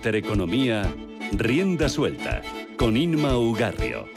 Intereconomía, Rienda Suelta, con Inma Ugarrio.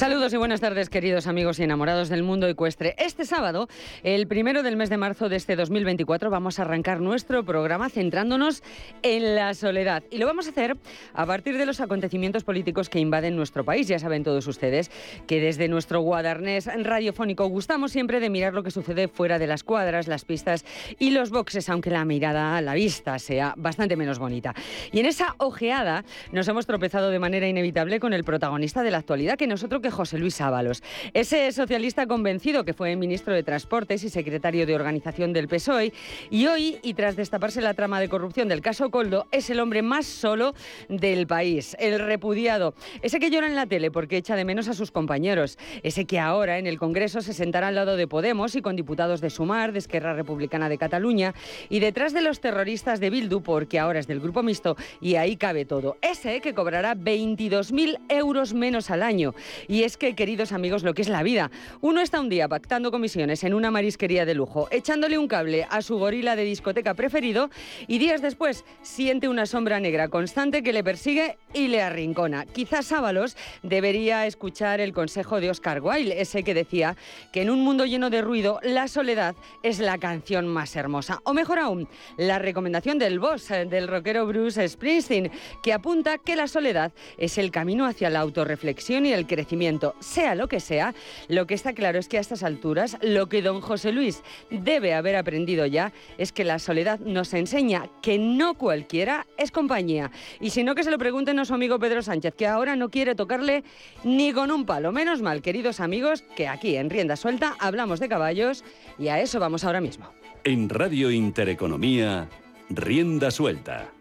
Saludos y buenas tardes, queridos amigos y enamorados del mundo ecuestre. Este sábado, el primero del mes de marzo de este 2024, vamos a arrancar nuestro programa centrándonos en la soledad. Y lo vamos a hacer a partir de los acontecimientos políticos que invaden nuestro país. Ya saben todos ustedes que desde nuestro guadarnés radiofónico gustamos siempre de mirar lo que sucede fuera de las cuadras, las pistas y los boxes, aunque la mirada, la vista sea bastante menos bonita. Y en esa ojeada nos hemos tropezado de manera inevitable con el protagonista de la actualidad, que nosotros que José Luis Ábalos. Ese socialista convencido que fue ministro de Transportes y secretario de Organización del PSOE y hoy, y tras destaparse la trama de corrupción del caso Coldo, es el hombre más solo del país, el repudiado, ese que llora en la tele porque echa de menos a sus compañeros, ese que ahora en el Congreso se sentará al lado de Podemos y con diputados de Sumar, de Esquerra Republicana de Cataluña y detrás de los terroristas de Bildu porque ahora es del grupo mixto y ahí cabe todo. Ese que cobrará 22.000 euros menos al año y y es que, queridos amigos, lo que es la vida. Uno está un día pactando comisiones en una marisquería de lujo, echándole un cable a su gorila de discoteca preferido y días después siente una sombra negra constante que le persigue y le arrincona. Quizás Ábalos debería escuchar el consejo de Oscar Wilde, ese que decía que en un mundo lleno de ruido, la soledad es la canción más hermosa. O mejor aún, la recomendación del boss, eh, del rockero Bruce Springsteen, que apunta que la soledad es el camino hacia la autorreflexión y el crecimiento sea lo que sea, lo que está claro es que a estas alturas lo que don José Luis debe haber aprendido ya es que la soledad nos enseña que no cualquiera es compañía. Y si no, que se lo pregunten a su amigo Pedro Sánchez, que ahora no quiere tocarle ni con un palo. Menos mal, queridos amigos, que aquí en Rienda Suelta hablamos de caballos y a eso vamos ahora mismo. En Radio Intereconomía, Rienda Suelta.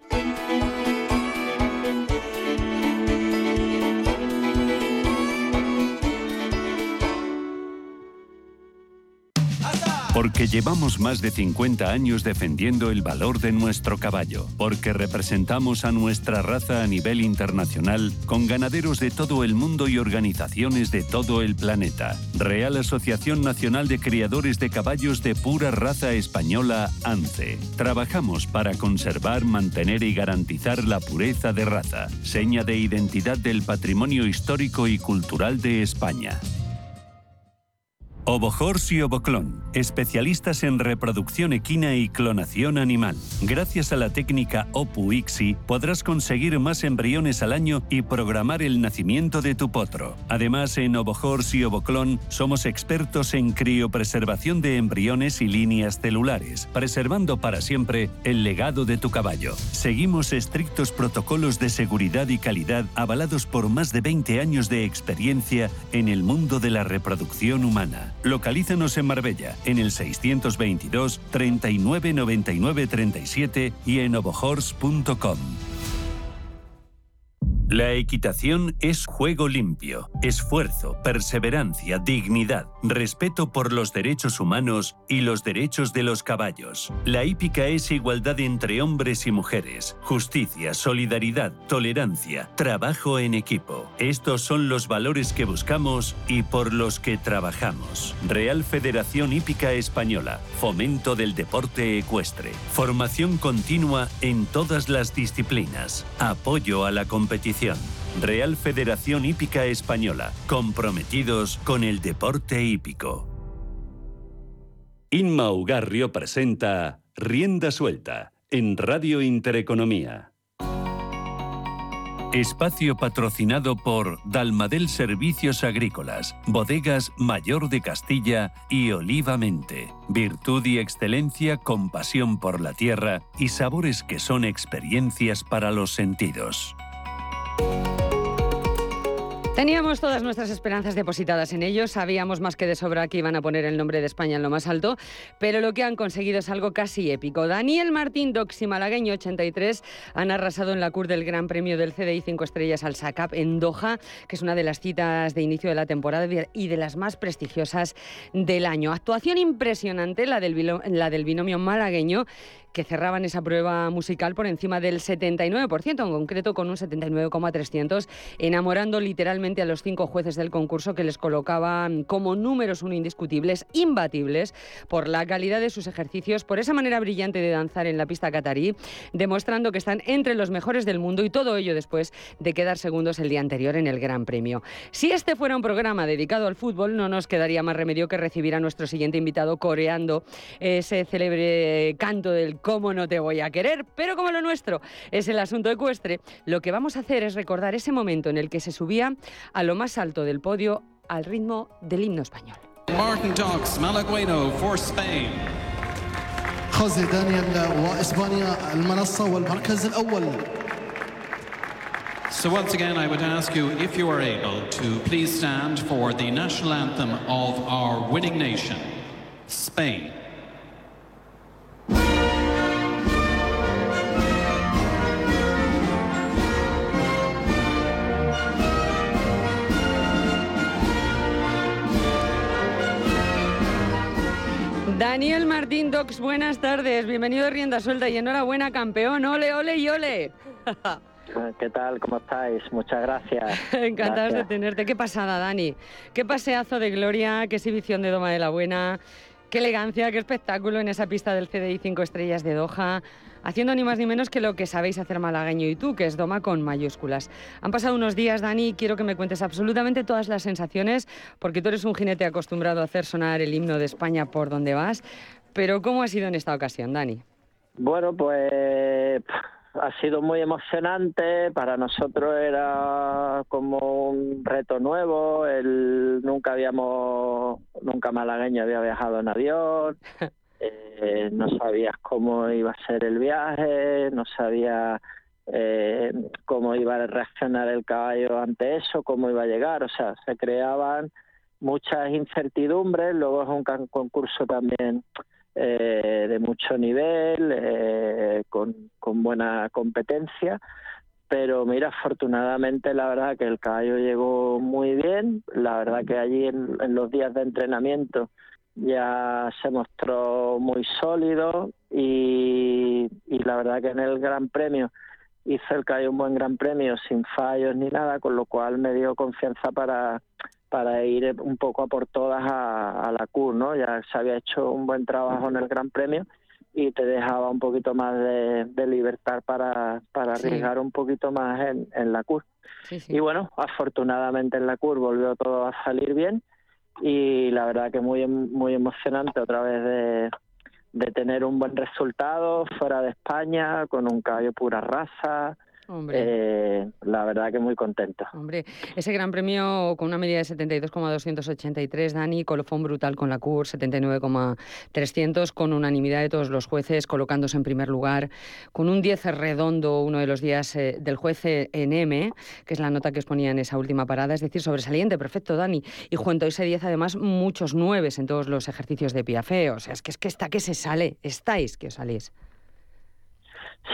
Porque llevamos más de 50 años defendiendo el valor de nuestro caballo. Porque representamos a nuestra raza a nivel internacional con ganaderos de todo el mundo y organizaciones de todo el planeta. Real Asociación Nacional de Criadores de Caballos de Pura Raza Española, ANCE. Trabajamos para conservar, mantener y garantizar la pureza de raza, seña de identidad del patrimonio histórico y cultural de España. Ovojors y Ovoclon, especialistas en reproducción equina y clonación animal. Gracias a la técnica OPU-ICSI podrás conseguir más embriones al año y programar el nacimiento de tu potro. Además, en Ovojors y Ovoclon somos expertos en criopreservación de embriones y líneas celulares, preservando para siempre el legado de tu caballo. Seguimos estrictos protocolos de seguridad y calidad avalados por más de 20 años de experiencia en el mundo de la reproducción humana. Localízanos en Marbella, en el 622 39 99 37 y en ovojors.com. La equitación es juego limpio, esfuerzo, perseverancia, dignidad, respeto por los derechos humanos y los derechos de los caballos. La hípica es igualdad entre hombres y mujeres, justicia, solidaridad, tolerancia, trabajo en equipo. Estos son los valores que buscamos y por los que trabajamos. Real Federación Hípica Española, fomento del deporte ecuestre, formación continua en todas las disciplinas, apoyo a la competición Real Federación Hípica Española, comprometidos con el deporte hípico. Inma Ugarrio presenta Rienda Suelta en Radio Intereconomía. Espacio patrocinado por Dalmadel Servicios Agrícolas, Bodegas Mayor de Castilla y Olivamente. Virtud y excelencia con pasión por la tierra y sabores que son experiencias para los sentidos. Teníamos todas nuestras esperanzas depositadas en ellos, sabíamos más que de sobra que iban a poner el nombre de España en lo más alto, pero lo que han conseguido es algo casi épico. Daniel Martín Doxi Malagueño 83 han arrasado en la CUR del Gran Premio del CDI 5 estrellas al SACAP en Doha, que es una de las citas de inicio de la temporada y de las más prestigiosas del año. Actuación impresionante la del, la del binomio malagueño que cerraban esa prueba musical por encima del 79%, en concreto con un 79,300, enamorando literalmente a los cinco jueces del concurso que les colocaban como números uno indiscutibles, imbatibles, por la calidad de sus ejercicios, por esa manera brillante de danzar en la pista catarí, demostrando que están entre los mejores del mundo y todo ello después de quedar segundos el día anterior en el Gran Premio. Si este fuera un programa dedicado al fútbol, no nos quedaría más remedio que recibir a nuestro siguiente invitado coreando ese célebre canto del cómo no te voy a querer, pero como lo nuestro es el asunto ecuestre, lo que vamos a hacer es recordar ese momento en el que se subía a lo más alto del podio al ritmo del himno español. Martin Talks, Malagüeno for Spain. José Daniel واسبانيا المنصه والمركز الاول. So once again, I would ask you, if you are able, to please stand for the national anthem of our winning nation, Spain. Martín Docs, buenas tardes. Bienvenido a Rienda Suelta y enhorabuena, campeón. Ole, ole y ole. ¿Qué tal? ¿Cómo estáis? Muchas gracias. Encantados de tenerte. Qué pasada, Dani. Qué paseazo de gloria, qué exhibición de Doma de la Buena, qué elegancia, qué espectáculo en esa pista del CDI 5 estrellas de Doha, haciendo ni más ni menos que lo que sabéis hacer malagueño y tú, que es Doma con mayúsculas. Han pasado unos días, Dani, quiero que me cuentes absolutamente todas las sensaciones, porque tú eres un jinete acostumbrado a hacer sonar el himno de España por donde vas. Pero ¿cómo ha sido en esta ocasión, Dani? Bueno, pues ha sido muy emocionante, para nosotros era como un reto nuevo, el, nunca habíamos, nunca malagueño había viajado en avión, eh, no sabías cómo iba a ser el viaje, no sabía eh, cómo iba a reaccionar el caballo ante eso, cómo iba a llegar, o sea, se creaban muchas incertidumbres, luego es un concurso también eh, de mucho nivel, eh, con, buena competencia. Pero mira, afortunadamente la verdad que el caballo llegó muy bien. La verdad que allí en, los días de entrenamiento ya se mostró muy sólido y, y la verdad que en el Gran Premio hizo el caballo un buen Gran Premio sin fallos ni nada, con lo cual me dio confianza para para ir un poco a por todas a, la CUR, ¿no? Ya se había hecho un buen trabajo en el Gran Premio y te dejaba un poquito más de, libertad para, para arriesgar un poquito más en, en la CUR. Y bueno, afortunadamente en la CUR volvió todo a salir bien y la verdad que muy muy emocionante otra vez de, de tener un buen resultado fuera de España con un caballo pura raza eh, la verdad que muy contento. Hombre, ese gran premio con una media de 72,283, Dani, colofón brutal con la CUR, 79,300, con unanimidad de todos los jueces, colocándose en primer lugar, con un 10 redondo, uno de los días eh, del juez en M, que es la nota que os ponía en esa última parada, es decir, sobresaliente, perfecto, Dani. Y junto a ese 10, además, muchos nueves en todos los ejercicios de Piafé. O sea, es que, es que está que se sale, estáis que os salís.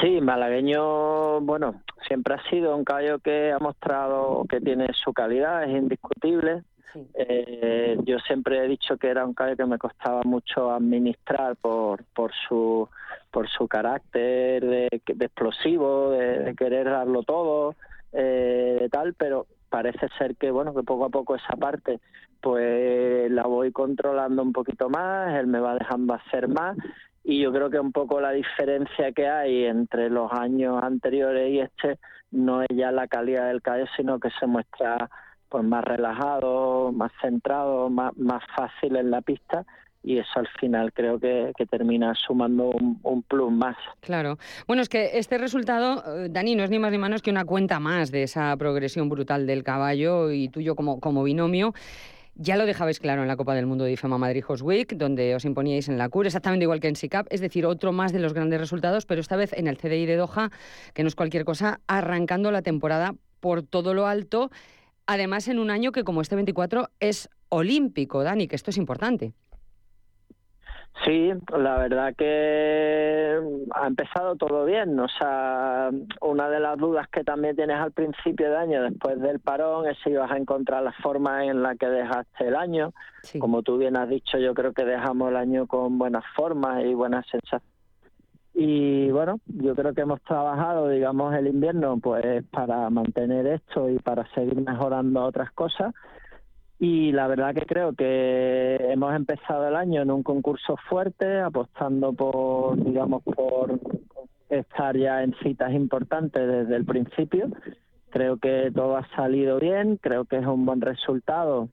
Sí, malagueño, bueno, siempre ha sido un caballo que ha mostrado que tiene su calidad, es indiscutible. Eh, yo siempre he dicho que era un caballo que me costaba mucho administrar por, por su por su carácter de, explosivo, de, querer darlo todo, eh, tal, pero parece ser que bueno que poco a poco esa parte pues la voy controlando un poquito más, él me va dejando hacer más y yo creo que un poco la diferencia que hay entre los años anteriores y este no es ya la calidad del caballo, sino que se muestra pues más relajado, más centrado, más, más fácil en la pista y eso al final creo que, termina sumando un, plus más. Claro. Bueno, es que este resultado, eh, Dani, no es ni más ni menos que una cuenta más de esa progresión brutal del caballo y tuyo como, como binomio. Ya lo dejabais claro en la Copa del Mundo de IFEMA Madrid Host Week, donde os imponíais en la CUR, exactamente igual que en SICAP, es decir, otro más de los grandes resultados, pero esta vez en el CDI de Doha, que no es cualquier cosa, arrancando la temporada por todo lo alto, además en un año que como este 24 es olímpico, Dani, que esto es importante. Sí, la verdad que ha empezado todo bien. O sea, una de las dudas que también tienes al principio de año, después del parón, es si vas a encontrar la forma en la que dejaste el año. Como tú bien has dicho, yo creo que dejamos el año con buenas formas y buenas sensaciones. Y bueno, yo creo que hemos trabajado, digamos, el invierno pues para mantener esto y para seguir mejorando otras cosas. Y la verdad que creo que hemos empezado el año en un concurso fuerte, apostando por, digamos, por estar ya en citas importantes desde el principio. Creo que todo ha salido bien, creo que es un buen resultado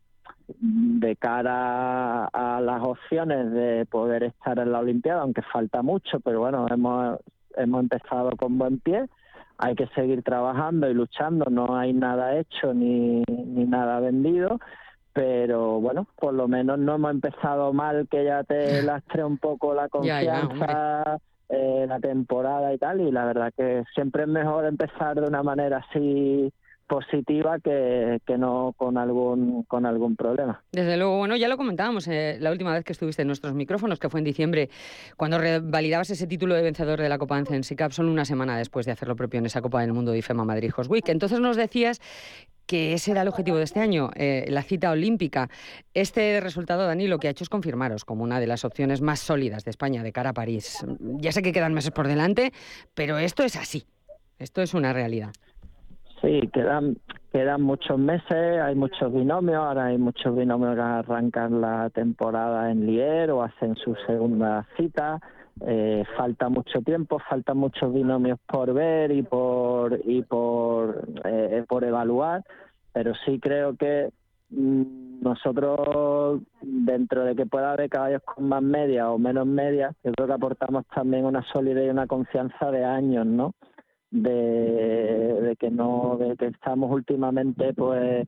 de cara a las opciones de poder estar en la Olimpiada, aunque falta mucho, pero bueno, hemos, hemos empezado con buen pie. Hay que seguir trabajando y luchando, no hay nada hecho ni, ni nada vendido, pero bueno, por lo menos no hemos empezado mal, que ya te lastre un poco la confianza. eh, la temporada y tal, y la verdad que siempre es mejor empezar de una manera así positiva que, que, no con algún con algún problema. Desde luego, bueno, ya lo comentábamos eh, la última vez que estuviste en nuestros micrófonos, que fue en diciembre, cuando validabas ese título de vencedor de la Copa Ancensi Cup, solo una semana después de hacer lo propio en esa Copa del Mundo de IFEMA Madrid Host Week. Entonces nos decías que ese era el objetivo de este año, eh, la cita olímpica. Este resultado, Dani, lo que ha hecho es confirmaros como una de las opciones más sólidas de España de cara a París. Ya sé que quedan meses por delante, pero esto es así. Esto es una realidad. Sí, quedan, quedan muchos meses, hay muchos binomios, ahora hay muchos binomios que arrancan la temporada en Lier o hacen su segunda cita. Eh, falta mucho tiempo, faltan muchos binomios por ver y por y por eh, por evaluar, pero sí creo que mmm, nosotros dentro de que pueda haber caballos con más media o menos media, yo creo que aportamos también una solidez y una confianza de años, ¿no? De, de que no de que estamos últimamente pues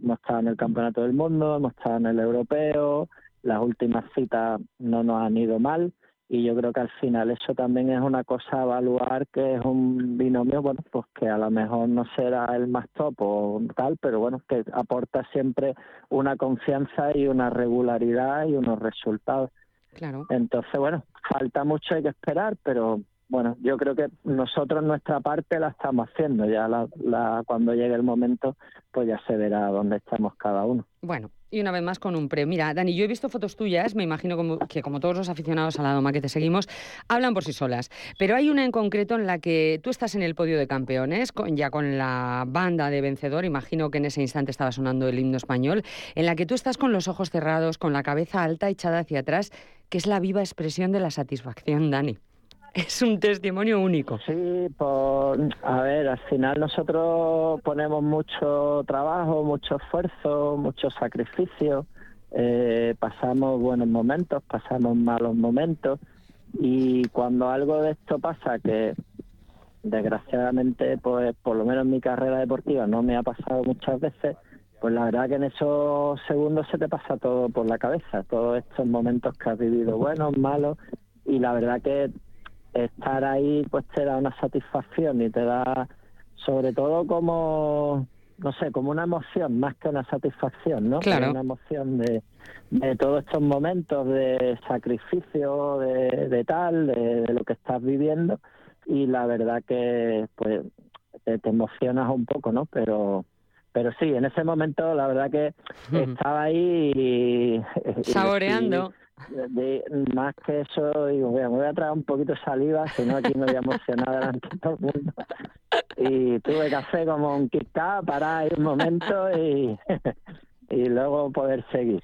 hemos estado en el campeonato del mundo hemos estado en el europeo las últimas citas no nos han ido mal y yo creo que al final eso también es una cosa a evaluar que es un binomio bueno pues que a lo mejor no será el más top o tal pero bueno que aporta siempre una confianza y una regularidad y unos resultados. Claro. Entonces bueno falta mucho hay que esperar pero bueno, yo creo que nosotros nuestra parte la estamos haciendo. Ya la, la, cuando llegue el momento, pues ya se verá dónde estamos cada uno. Bueno, y una vez más con un pre. Mira, Dani, yo he visto fotos tuyas, me imagino como, que como todos los aficionados a la Doma que te seguimos, hablan por sí solas. Pero hay una en concreto en la que tú estás en el podio de campeones, con, ya con la banda de vencedor, imagino que en ese instante estaba sonando el himno español, en la que tú estás con los ojos cerrados, con la cabeza alta echada hacia atrás, que es la viva expresión de la satisfacción, Dani es un testimonio único. Sí, por, a ver, al final nosotros ponemos mucho trabajo, mucho esfuerzo, mucho sacrificio, eh, pasamos buenos momentos, pasamos malos momentos y cuando algo de esto pasa que desgraciadamente pues por lo menos en mi carrera deportiva no me ha pasado muchas veces pues la verdad que en esos segundos se te pasa todo por la cabeza todos estos momentos que has vivido buenos malos y la verdad que estar ahí pues te da una satisfacción y te da sobre todo como no sé como una emoción más que una satisfacción no claro. una emoción de, de todos estos momentos de sacrificio de, de tal de, de, lo que estás viviendo. Y la verdad que pues te, te, emocionas un poco no pero pero sí en ese momento la verdad que estaba ahí y, saboreando de, más que eso, digo, me voy a traer un poquito de saliva, si no aquí me voy a emocionar delante de todo el mundo. Y tuve café como un Kit Kat para ir un momento y, y luego poder seguir.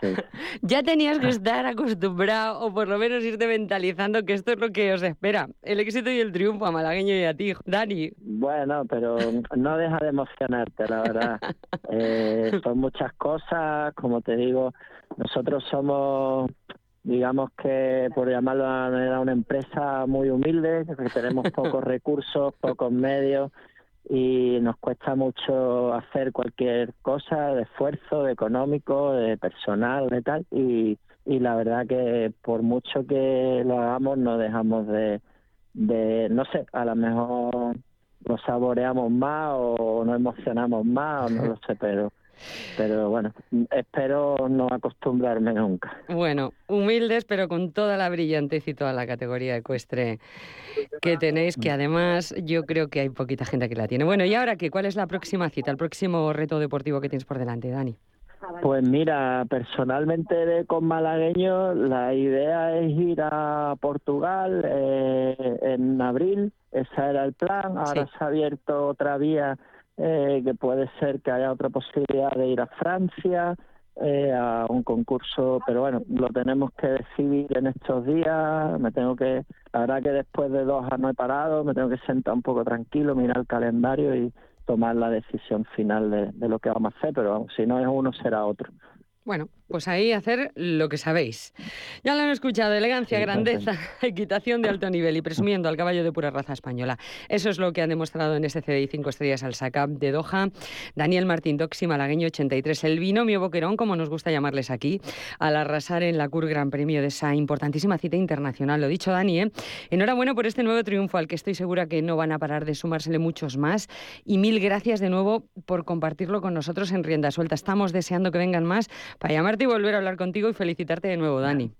Sí. Ya tenías que estar acostumbrado o por lo menos irte mentalizando que esto es lo que os espera, el éxito y el triunfo a Malagueño y a ti, Dani. Bueno, pero no deja de emocionarte, la verdad. Eh, son muchas cosas, como te digo, nosotros somos digamos que por llamarlo de una manera una empresa muy humilde, que tenemos pocos recursos, pocos medios y nos cuesta mucho hacer cualquier cosa de esfuerzo, de económico, de personal, de tal y, y la verdad que por mucho que lo hagamos no dejamos de, de no sé, a lo mejor nos saboreamos más o nos emocionamos más o no lo sé, pero pero bueno, espero no acostumbrarme nunca. Bueno, humildes, pero con toda la brillantez y toda la categoría ecuestre que tenéis, que además yo creo que hay poquita gente que la tiene. Bueno, ¿y ahora qué? ¿Cuál es la próxima cita, el próximo reto deportivo que tienes por delante, Dani? Pues mira, personalmente con malagueño la idea es ir a Portugal eh, en abril, ese era el plan, ahora se ha abierto otra vía eh, que puede ser que haya otra posibilidad de ir a Francia, eh, a un concurso, pero bueno, lo tenemos que decidir en estos días. Me tengo que, la verdad que después de dos no he parado, me tengo que sentar un poco tranquilo, mirar el calendario y tomar la decisión final de, de lo que vamos a hacer, pero si no es uno será otro. Bueno, pues ahí hacer lo que sabéis. Ya lo han escuchado, elegancia, grandeza, equitación de alto nivel y presumiendo al caballo de pura raza española. Eso es lo que han demostrado en este CDI 5 estrellas al SACAP de Doha. Daniel Martín Doxi, malagueño 83, el binomio boquerón, como nos gusta llamarles aquí, al arrasar en la CUR Gran Premio de esa importantísima cita internacional. Lo dicho, Dani, ¿eh? enhorabuena por este nuevo triunfo al que estoy segura que no van a parar de sumársele muchos más. Y mil gracias de nuevo por compartirlo con nosotros en Rienda Suelta. Estamos deseando que vengan más para y volver a hablar contigo y felicitarte de nuevo, Dani.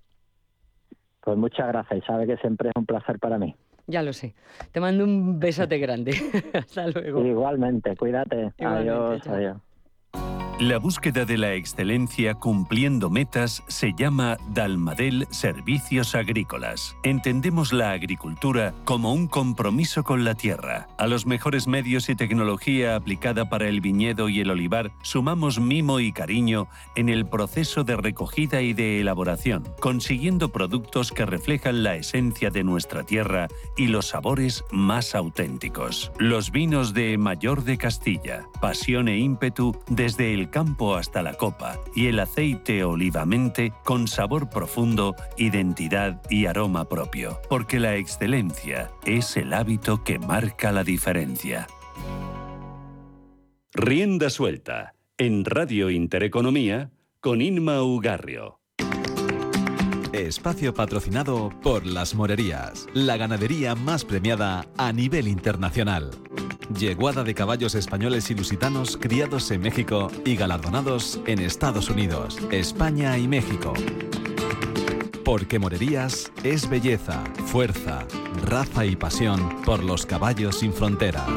Pues muchas gracias y sabe que siempre es un placer para mí. Ya lo sé. Te mando un besote grande. Hasta luego. Igualmente, cuídate. adiós, adiós. La búsqueda de la excelencia cumpliendo metas se llama Dalmadel Servicios Agrícolas. Entendemos la agricultura como un compromiso con la tierra. A los mejores medios y tecnología aplicada para el viñedo y el olivar sumamos mimo y cariño en el proceso de recogida y de elaboración, consiguiendo productos que reflejan la esencia de nuestra tierra y los sabores más auténticos. Los vinos de Mayor de Castilla, pasión e ímpetu desde el campo hasta la copa y el aceite olivamente con sabor profundo, identidad y aroma propio, porque la excelencia es el hábito que marca la diferencia. Rienda suelta en Radio Intereconomía con Inma Ugarrio. Espacio patrocinado por Las Morerías, la ganadería más premiada a nivel internacional. Yeguada de caballos españoles y lusitanos criados en México y galardonados en Estados Unidos, España y México. Porque Morerías es belleza, fuerza, raza y pasión por los caballos sin fronteras.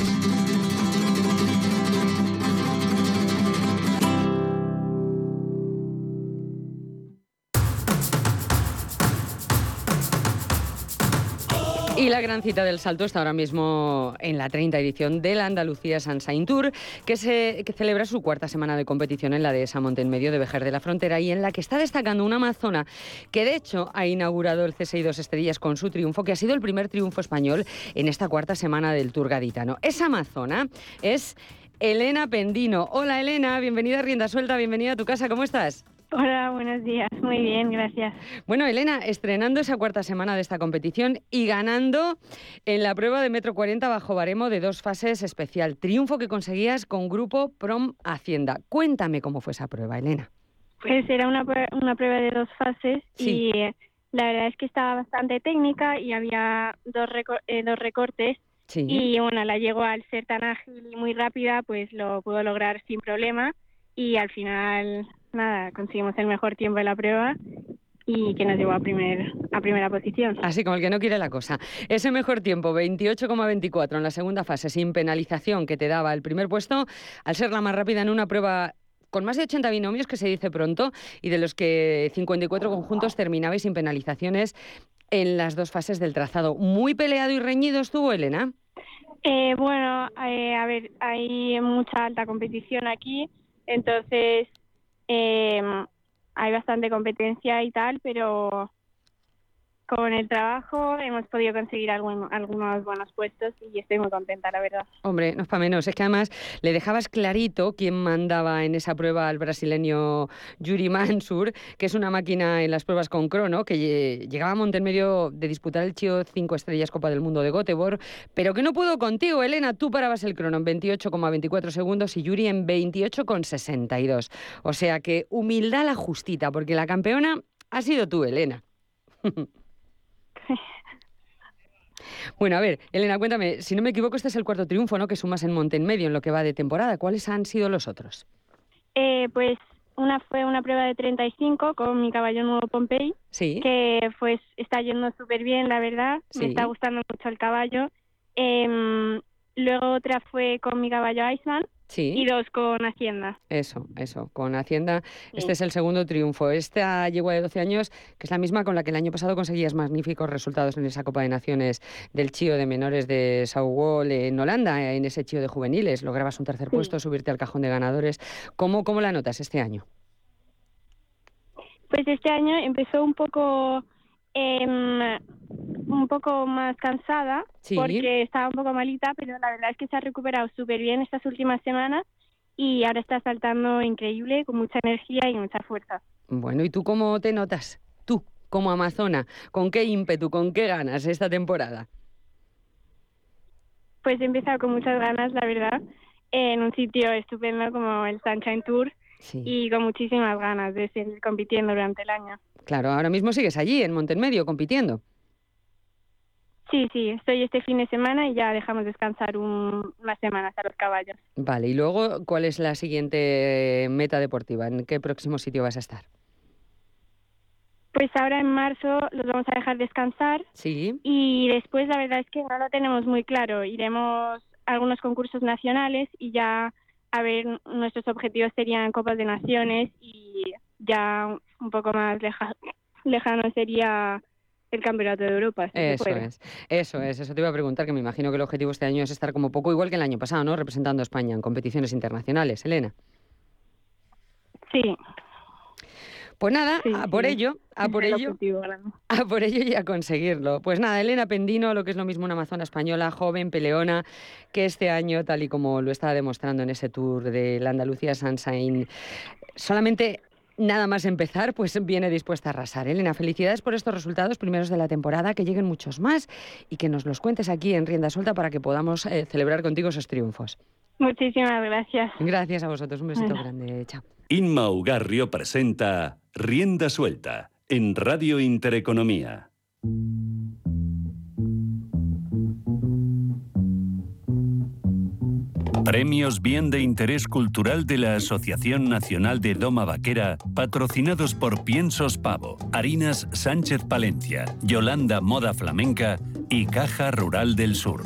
Gran cita del salto está ahora mismo en la 30 edición de la Andalucía Sunshine Tour, que, se, celebra su cuarta semana de competición en la dehesa Medio de Vejer de la Frontera y en la que está destacando una amazona que de hecho ha inaugurado el CSI 2 Estrellas con su triunfo, que ha sido el primer triunfo español en esta cuarta semana del Tour gaditano. Esa amazona es Elena Pendino. Hola Elena, bienvenida a Rienda Suelta, bienvenida a tu casa, ¿cómo estás? Hola, buenos días. Muy bien, gracias. Bueno, Elena, estrenando esa cuarta semana de esta competición y ganando en la prueba de metro 40 bajo baremo de dos fases especial. Triunfo que conseguías con Grupo Prom Hacienda. Cuéntame cómo fue esa prueba, Elena. Pues era una, una prueba de dos fases y eh, la verdad es que estaba bastante técnica y había dos, eh, dos recortes. Y bueno, la llegó al ser tan ágil y muy rápida, pues lo pudo lograr sin problema y al final nada, conseguimos el mejor tiempo de la prueba y que nos llevó a, primer, a primera posición. Así como el que no quiere la cosa. Ese mejor tiempo, 28,24 en la segunda fase, sin penalización que te daba el primer puesto, al ser la más rápida en una prueba con más de 80 binomios, que se dice pronto, y de los que 54 conjuntos terminabais sin penalizaciones en las dos fases del trazado. ¿Muy peleado y reñido estuvo, Elena? Eh, bueno, eh, a ver, hay mucha alta competición aquí, entonces eh, hay bastante competencia y tal, pero con el trabajo hemos podido conseguir algunos buenos puestos y estoy muy contenta, la verdad. Hombre, no es para menos. Es que además le dejabas clarito quién mandaba en esa prueba al brasileño Yuri Mansur, que es una máquina en las pruebas con crono, que llegaba a Montemedio de disputar el Chio 5 Estrellas Copa del Mundo de Göteborg, pero que no pudo contigo, Elena. Tú parabas el crono en 28,24 segundos y Yuri en 28,62. O sea que humildad la justita, porque la campeona ha sido tú, Elena. Bueno, a ver, Elena, cuéntame, si no me equivoco, este es el cuarto triunfo, ¿no? Que sumas en Monte en Medio en lo que va de temporada. ¿Cuáles han sido los otros? Eh, pues una fue una prueba de 35 con mi caballo nuevo Pompey, sí. que pues está yendo súper bien, la verdad. Me está gustando mucho el caballo. Em, luego otra fue con mi caballo Iceman sí. y dos con Hacienda. Eso, eso, con Hacienda. Este es el segundo triunfo. Esta yegua de 12 años, que es la misma con la que el año pasado conseguías magníficos resultados en esa Copa de Naciones del Chío de menores de Sao en Holanda, en ese Chío de juveniles. Lograbas un tercer puesto, subirte al cajón de ganadores. ¿Cómo, ¿Cómo la notas este año? Pues este año empezó un poco eh, un poco más cansada porque estaba un poco malita, pero la verdad es que se ha recuperado súper bien estas últimas semanas y ahora está saltando increíble, con mucha energía y mucha fuerza. Bueno, ¿y tú cómo te notas? Tú, como amazona, ¿con qué ímpetu, con qué ganas esta temporada? Pues he empezado con muchas ganas, la verdad, en un sitio estupendo como el Sunshine Tour y con muchísimas ganas de seguir compitiendo durante el año. Claro, ahora mismo sigues allí, en Montemedio, compitiendo. Sí, sí, estoy este fin de semana y ya dejamos descansar un, unas semanas a los caballos. Vale, y luego, ¿cuál es la siguiente meta deportiva? ¿En qué próximo sitio vas a estar? Pues ahora en marzo los vamos a dejar descansar. Sí. Y después la verdad es que no lo tenemos muy claro. Iremos a algunos concursos nacionales y ya a ver, nuestros objetivos serían Copas de Naciones y ya un poco más lejano sería el Campeonato de Europa. eso es, eso es, eso te iba a preguntar, que me imagino que el objetivo este año es estar como poco igual que el año pasado, ¿no? Representando a España en competiciones internacionales, Elena. Sí. Pues nada, a por ello, a por ello, a por ello y a conseguirlo. Pues nada, Elena Pendino, lo que es lo mismo una amazona española, joven, peleona, que este año, tal y como lo estaba demostrando en ese tour de la Andalucía Sunshine, solamente nada más empezar, pues viene dispuesta a arrasar. Elena, felicidades por estos resultados primeros de la temporada, que lleguen muchos más y que nos los cuentes aquí en Rienda Suelta para que podamos eh, celebrar contigo esos triunfos. Muchísimas gracias. Gracias a vosotros, un besito grande. Chao. Inma Ugarrio presenta Rienda Suelta en Radio Intereconomía. Premios Bien de Interés Cultural de la Asociación Nacional de Doma Vaquera, patrocinados por Piensos Pavo, Harinas Sánchez Palencia, Yolanda Moda Flamenca y Caja Rural del Sur.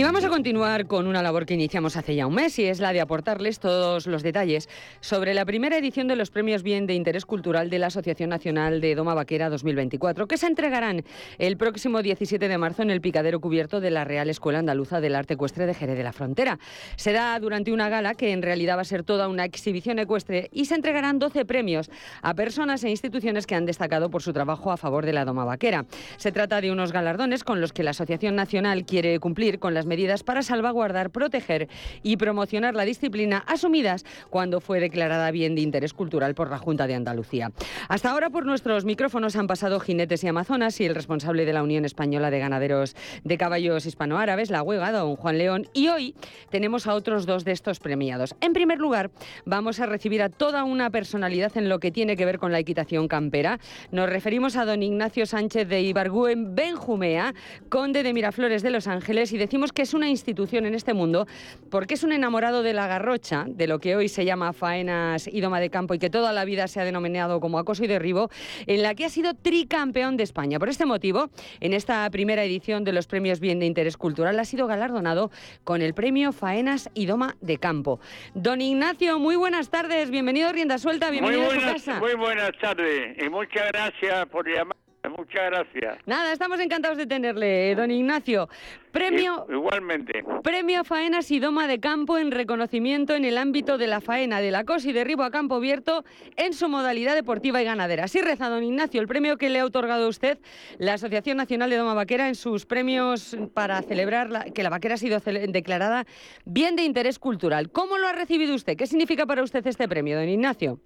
Y vamos a continuar con una labor que iniciamos hace ya un mes y es la de aportarles todos los detalles sobre la primera edición de los Premios Bien de Interés Cultural de la Asociación Nacional de Doma Vaquera 2024, que se entregarán el próximo 17 de marzo en el picadero cubierto de la Real Escuela Andaluza del Arte Ecuestre de Jerez de la Frontera. Será durante una gala que en realidad va a ser toda una exhibición ecuestre y se entregarán 12 premios a personas e instituciones que han destacado por su trabajo a favor de la Doma Vaquera. Se trata de unos galardones con los que la Asociación Nacional quiere cumplir con las medidas para salvaguardar, proteger y promocionar la disciplina asumidas cuando fue declarada bien de interés cultural por la Junta de Andalucía. Hasta ahora por nuestros micrófonos han pasado jinetes y amazonas y el responsable de la Unión Española de Ganaderos de Caballos Hispanoárabes, la huega, don Juan León, y hoy tenemos a otros dos de estos premiados. En primer lugar, vamos a recibir a toda una personalidad en lo que tiene que ver con la equitación campera. Nos referimos a don Ignacio Sánchez de Ibargüen Benjumea, conde de Miraflores de Los Ángeles, y decimos que es una institución en este mundo porque es un enamorado de la garrocha, de lo que hoy se llama faenas y doma de campo y que toda la vida se ha denominado como acoso y derribo, en la que ha sido tricampeón de España. Por este motivo, en esta primera edición de los premios Bien de Interés Cultural ha sido galardonado con el premio Faenas y Doma de Campo. Don Ignacio, muy buenas tardes, bienvenido a Rienda Suelta, bienvenido a su casa. Muy buenas tardes y muchas gracias por llamar. Muchas gracias. Nada, estamos encantados de tenerle, don Ignacio. Premio. Igualmente. Premio Faenas y Doma de Campo en reconocimiento en el ámbito de la faena de la COS y derribo a campo abierto en su modalidad deportiva y ganadera. Así reza don Ignacio el premio que le ha otorgado a usted la Asociación Nacional de Doma Vaquera en sus premios para celebrar que la vaquera ha sido declarada bien de interés cultural. ¿Cómo lo ha recibido usted? ¿Qué significa para usted este premio, don Ignacio?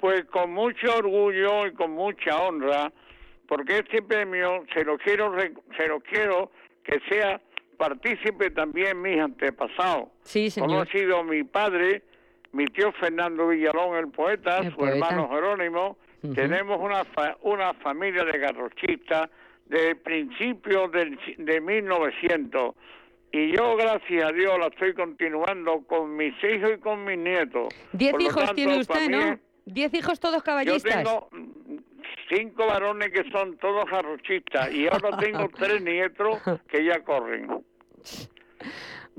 Pues con mucho orgullo y con mucha honra, porque este premio se lo quiero, se lo quiero que sea partícipe también mis antepasados. Sí, señor. Como ha sido mi padre, mi tío Fernando Villalón, el poeta, su hermano Jerónimo. Tenemos una, una familia de garrochistas de principios del, de 1900. Y yo, gracias a Dios, la estoy continuando con mis hijos y con mis nietos. Diez hijos tiene usted, ¿no? Diez hijos todos caballistas. Yo tengo cinco varones que son todos jarrochistas y ahora tengo tres nietos que ya corren.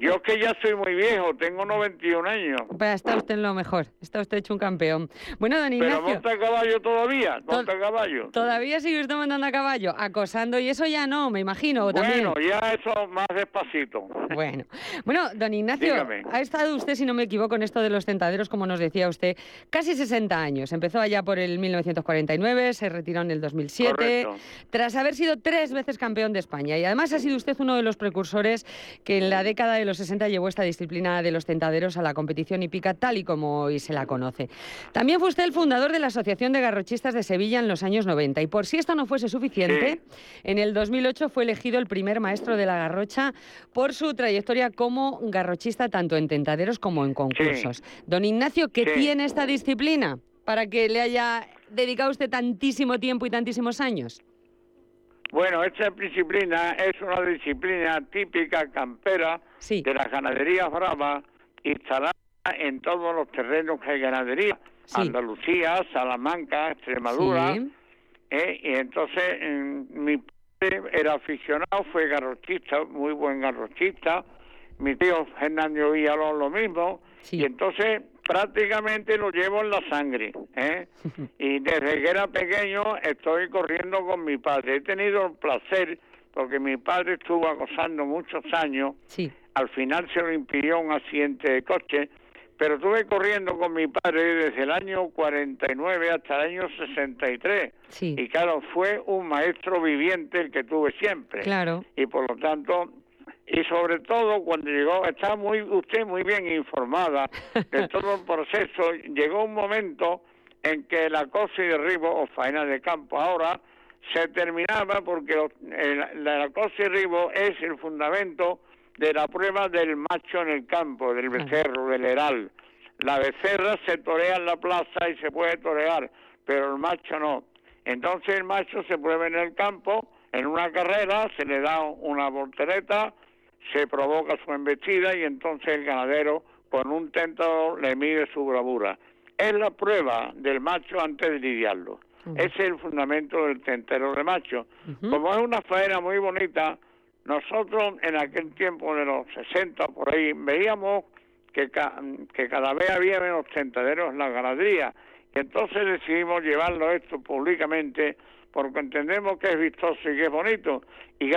Yo que ya soy muy viejo, tengo 91 años. Pues está usted en lo mejor, está usted hecho un campeón. Bueno, don Ignacio... Pero monta a caballo todavía, monta a caballo. Todavía sigue usted montando a caballo, acosando, y eso ya no, me imagino, Bueno, ya eso más despacito. Bueno, bueno don Ignacio, ha estado usted, si no me equivoco, en esto de los tentaderos, como nos decía usted, casi 60 años. Empezó allá por el 1949, se retiró en el 2007, tras haber sido tres veces campeón de España. Y además ha sido usted uno de los precursores que en la década de los 60 llevó esta disciplina de los tentaderos a la competición hípica tal y como hoy se la conoce. También fue usted el fundador de la Asociación de Garrochistas de Sevilla en los años 90 y por si esto no fuese suficiente, en el 2008 fue elegido el primer maestro de la garrocha por su trayectoria como garrochista tanto en tentaderos como en concursos. Don Ignacio, ¿qué tiene esta disciplina para que le haya dedicado usted tantísimo tiempo y tantísimos años? Bueno, esta disciplina es una disciplina típica campera de la ganadería brava instalada en todos los terrenos que hay ganadería. Andalucía, Salamanca, Extremadura. ¿eh? y entonces mm, mi padre era aficionado, fue garrochista, muy buen garrochista. Mi tío Fernando Villalón lo mismo. Y entonces prácticamente lo llevo en la sangre. ¿eh? y desde que era pequeño estoy corriendo con mi padre. He tenido el placer, porque mi padre estuvo acosando muchos años. Al final se lo impidió un accidente de coche. Pero estuve corriendo con mi padre desde el año 49 hasta el año 63. Y claro, fue un maestro viviente el que tuve siempre. Claro. Y por lo tanto, y sobre todo cuando llegó, está muy usted muy bien informada de todo el proceso, llegó un momento en que el acoso y derribo o faena de campo ahora se terminaba porque el, acoso y derribo es el fundamento de la prueba del macho en el campo, del becerro, del heral. La becerra se torea en la plaza y se puede torear, pero el macho no. Entonces el macho se prueba en el campo, en una carrera, se le da una voltereta, se provoca su embestida y entonces el ganadero con un tentador le mide su bravura. Es la prueba del macho antes de lidiarlo. Ese es el fundamento del tentero de macho. Como es una faena muy bonita, nosotros en aquel tiempo de los 60 por ahí veíamos que, que cada vez había menos tentaderos en la ganadería. Y entonces decidimos llevarlo esto públicamente porque entendemos que es vistoso y que es bonito. y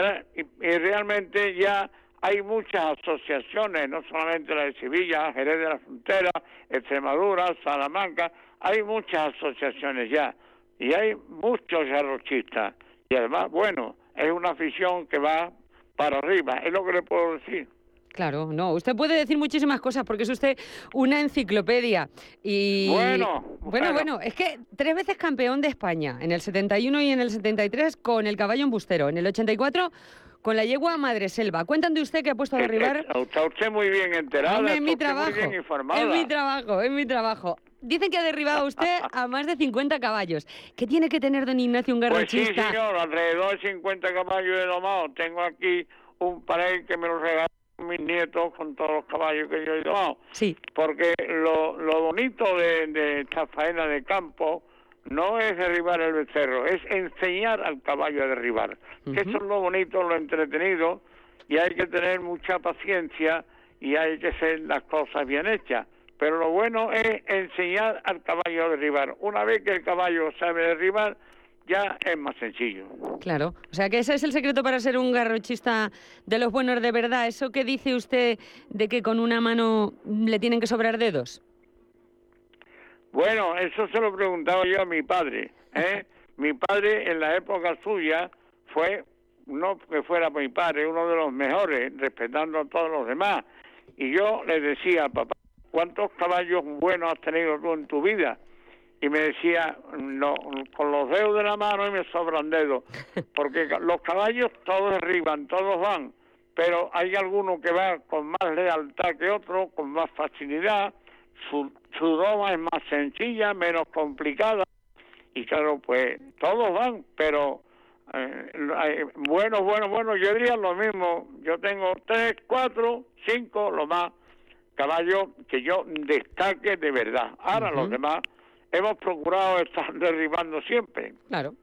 realmente ya hay muchas asociaciones, no solamente la de Sevilla, Jerez de la Frontera, Extremadura, Salamanca, hay muchas asociaciones ya y hay muchos garrochistas y además, bueno, es una afición que va para arriba, es lo que le puedo decir. Claro, no, usted puede decir muchísimas cosas porque es usted una enciclopedia. Y bueno, bueno, bueno, es que tres veces campeón de España, en el 71 y en el 73 con el caballo embustero, en el 84 con la yegua Madre Selva. Cuéntame usted que ha puesto a derribar. Está usted muy bien enterado. es mi trabajo. Es mi trabajo, es mi trabajo. Dicen que ha derribado usted a más de 50 caballos. ¿Qué tiene que tener don Ignacio un garrochista? Pues sí, señor, alrededor de 50 caballos de domado. Tengo aquí un pared que me lo regaló mis nietos con todos los caballos que yo he domado. Sí. Porque lo, lo bonito de, de esta faena de campo no es derribar el becerro, es enseñar al caballo a derribar. Que eso es lo bonito, lo entretenido, y hay que tener mucha paciencia y hay que hacer las cosas bien hechas. Pero lo bueno es enseñar al caballo a derribar. Una vez que el caballo sabe derribar, ya es más sencillo. Claro, o sea que ese es el secreto para ser un garrochista de los buenos de verdad. Eso que dice usted de que con una mano le tienen que sobrar dedos. Bueno, eso se lo preguntaba yo a mi padre. ¿eh? mi padre en la época suya fue, no que fuera mi padre, uno de los mejores, respetando a todos los demás. Y yo le decía, papá, ¿cuántos caballos buenos has tenido tú en tu vida? Y me decía, no, con los dedos de la mano y me sobran dedos, porque los caballos todos derriban, todos van, pero hay alguno que va con más lealtad que otro, con más facilidad, su, su doma es más sencilla, menos complicada, y claro, pues todos van, pero eh, bueno, bueno, bueno, yo diría lo mismo, yo tengo tres, cuatro, cinco, lo más, caballos que yo destaque de verdad. Ahora los demás hemos procurado estar derribando siempre. Claro.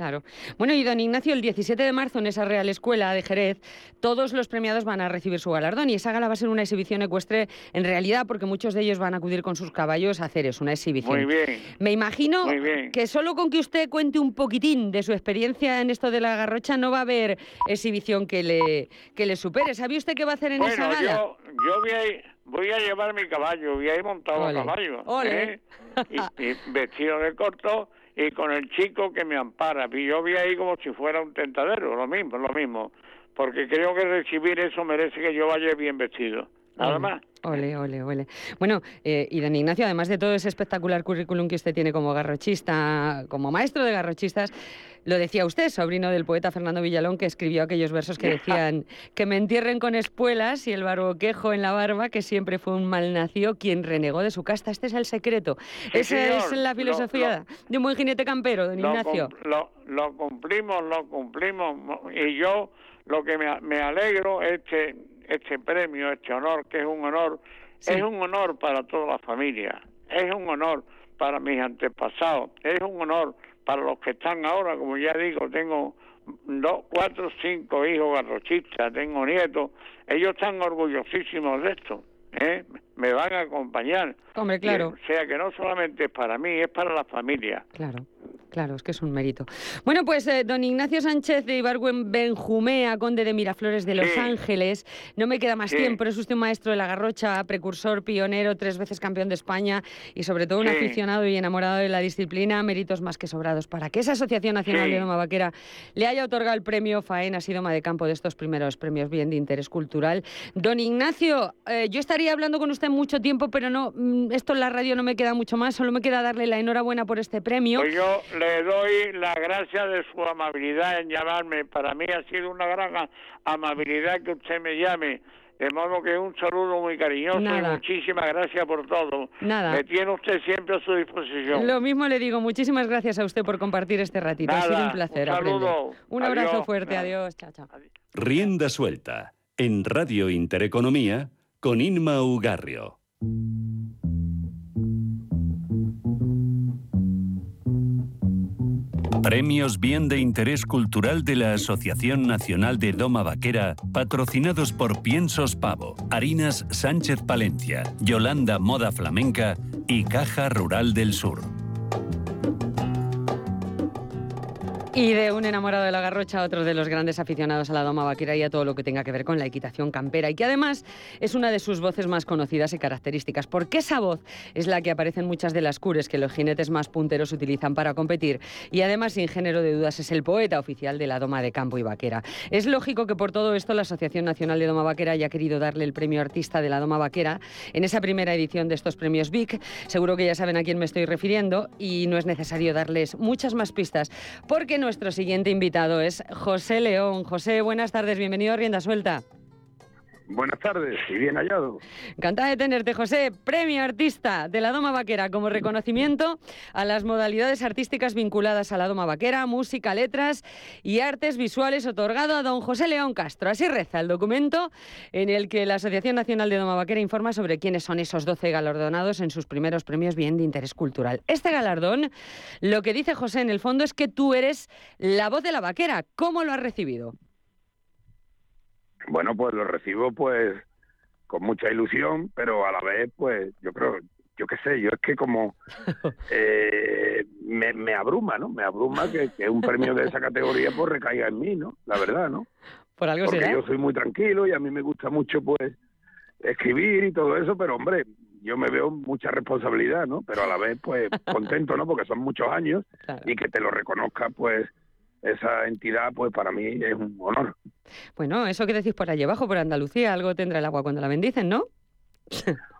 Claro. Bueno, y don Ignacio, el 17 de marzo en esa Real Escuela de Jerez, todos los premiados van a recibir su galardón y esa gala va a ser una exhibición ecuestre en realidad porque muchos de ellos van a acudir con sus caballos a hacer eso, una exhibición. Muy bien. Me imagino que solo con que usted cuente un poquitín de su experiencia en esto de la garrocha no va a haber exhibición que le, que le supere. ¿Sabe usted qué va a hacer en esa gala? Yo, yo voy, a, voy a llevar mi caballo, voy a ir montado a caballo. ¿eh? y vestido de corto y con el chico que me ampara. Y yo vi ahí como si fuera un tentadero, lo mismo, lo mismo. Porque creo que recibir eso merece que yo vaya bien vestido. Nada más. Ole, ole, ole. Bueno, eh, y don Ignacio, además de todo ese espectacular currículum que usted tiene como garrochista, como maestro de garrochistas, lo decía usted, sobrino del poeta Fernando Villalón, que escribió aquellos versos que decían que me entierren con espuelas y el barboquejo en la barba, que siempre fue un malnacido quien renegó de su casta. Este es el secreto. Esa es la filosofía de un buen jinete campero, don Ignacio. Lo, lo, cumplimos, lo cumplimos. Y yo lo que me, me alegro es que este premio, este honor, que es un honor, es un honor para toda la familia, es un honor para mis antepasados, es un honor para los que están ahora, como ya digo, tengo dos, cuatro, cinco hijos garrochistas, tengo nietos, ellos están orgullosísimos de esto, ¿eh? Me van a acompañar. Hombre, claro. o sea que no solamente es para mí, es para la familia. Claro. Claro, es que es un mérito. Bueno, pues eh, don Ignacio Sánchez de Ibargüen Benjumea, conde de Miraflores de Los Ángeles, no me queda más tiempo, es usted un maestro de la garrocha, precursor, pionero, tres veces campeón de España y sobre todo un aficionado y enamorado de la disciplina, méritos más que sobrados para que esa Asociación Nacional de Doma Vaquera le haya otorgado el premio FAEN, ha sido de campo de estos primeros premios bien de interés cultural. Don Ignacio, eh, yo estaría hablando con usted mucho tiempo, pero no, mm, esto en la radio no me queda mucho más, solo me queda darle la enhorabuena por este premio. Pues yo le doy la gracia de su amabilidad en llamarme. Para mí ha sido una gran amabilidad que usted me llame. De modo que un saludo muy cariñoso y muchísimas gracias por todo. Nada. Me tiene usted siempre a su disposición. Lo mismo le digo, muchísimas gracias a usted por compartir este ratito. ha sido un placer. Un saludo. Un abrazo fuerte, adiós. Chao, chao. Rienda suelta en Radio Intereconomía con Inma Ugarrio. Premios Bien de Interés Cultural de la Asociación Nacional de Doma Vaquera, patrocinados por Piensos Pavo, Harinas Sánchez Palencia, Yolanda Moda Flamenca y Caja Rural del Sur. Y de un enamorado de la garrocha, otro de los grandes aficionados a la doma vaquera y a todo lo que tenga que ver con la equitación campera, y que además es una de sus voces más conocidas y características, porque esa voz es la que aparece en muchas de las cures que los jinetes más punteros utilizan para competir, y además, sin género de dudas, es el poeta oficial de la doma de campo y vaquera. Es lógico que por todo esto la Asociación Nacional de Doma Vaquera haya querido darle el premio artista de la doma vaquera en esa primera edición de estos premios VIC. Seguro que ya saben a quién me estoy refiriendo, y no es necesario darles muchas más pistas, porque nuestro siguiente invitado es José León. José, buenas tardes, bienvenido a Rienda Suelta. Buenas tardes y bien hallado. Encantada de tenerte, José. Premio Artista de la Doma Vaquera como reconocimiento a las modalidades artísticas vinculadas a la Doma Vaquera, música, letras y artes visuales otorgado a don José León Castro. Así reza el documento en el que la Asociación Nacional de Doma Vaquera informa sobre quiénes son esos 12 galardonados en sus primeros premios bien de interés cultural. Este galardón, lo que dice José en el fondo es que tú eres la voz de la vaquera. ¿Cómo lo has recibido? Bueno, pues lo recibo pues con mucha ilusión, pero a la vez pues yo creo, yo qué sé, yo es que como eh, me, me, abruma, ¿no? Me abruma que, que, un premio de esa categoría pues recaiga en mí, ¿no? La verdad, ¿no? Por algo Porque yo soy muy tranquilo y a mí me gusta mucho pues escribir y todo eso, pero hombre, yo me veo mucha responsabilidad, ¿no? Pero a la vez pues contento, ¿no? Porque son muchos años y que te lo reconozca pues esa entidad, pues para mí es un honor. Bueno, eso que decís por allí abajo, por Andalucía, algo tendrá el agua cuando la bendicen, ¿no?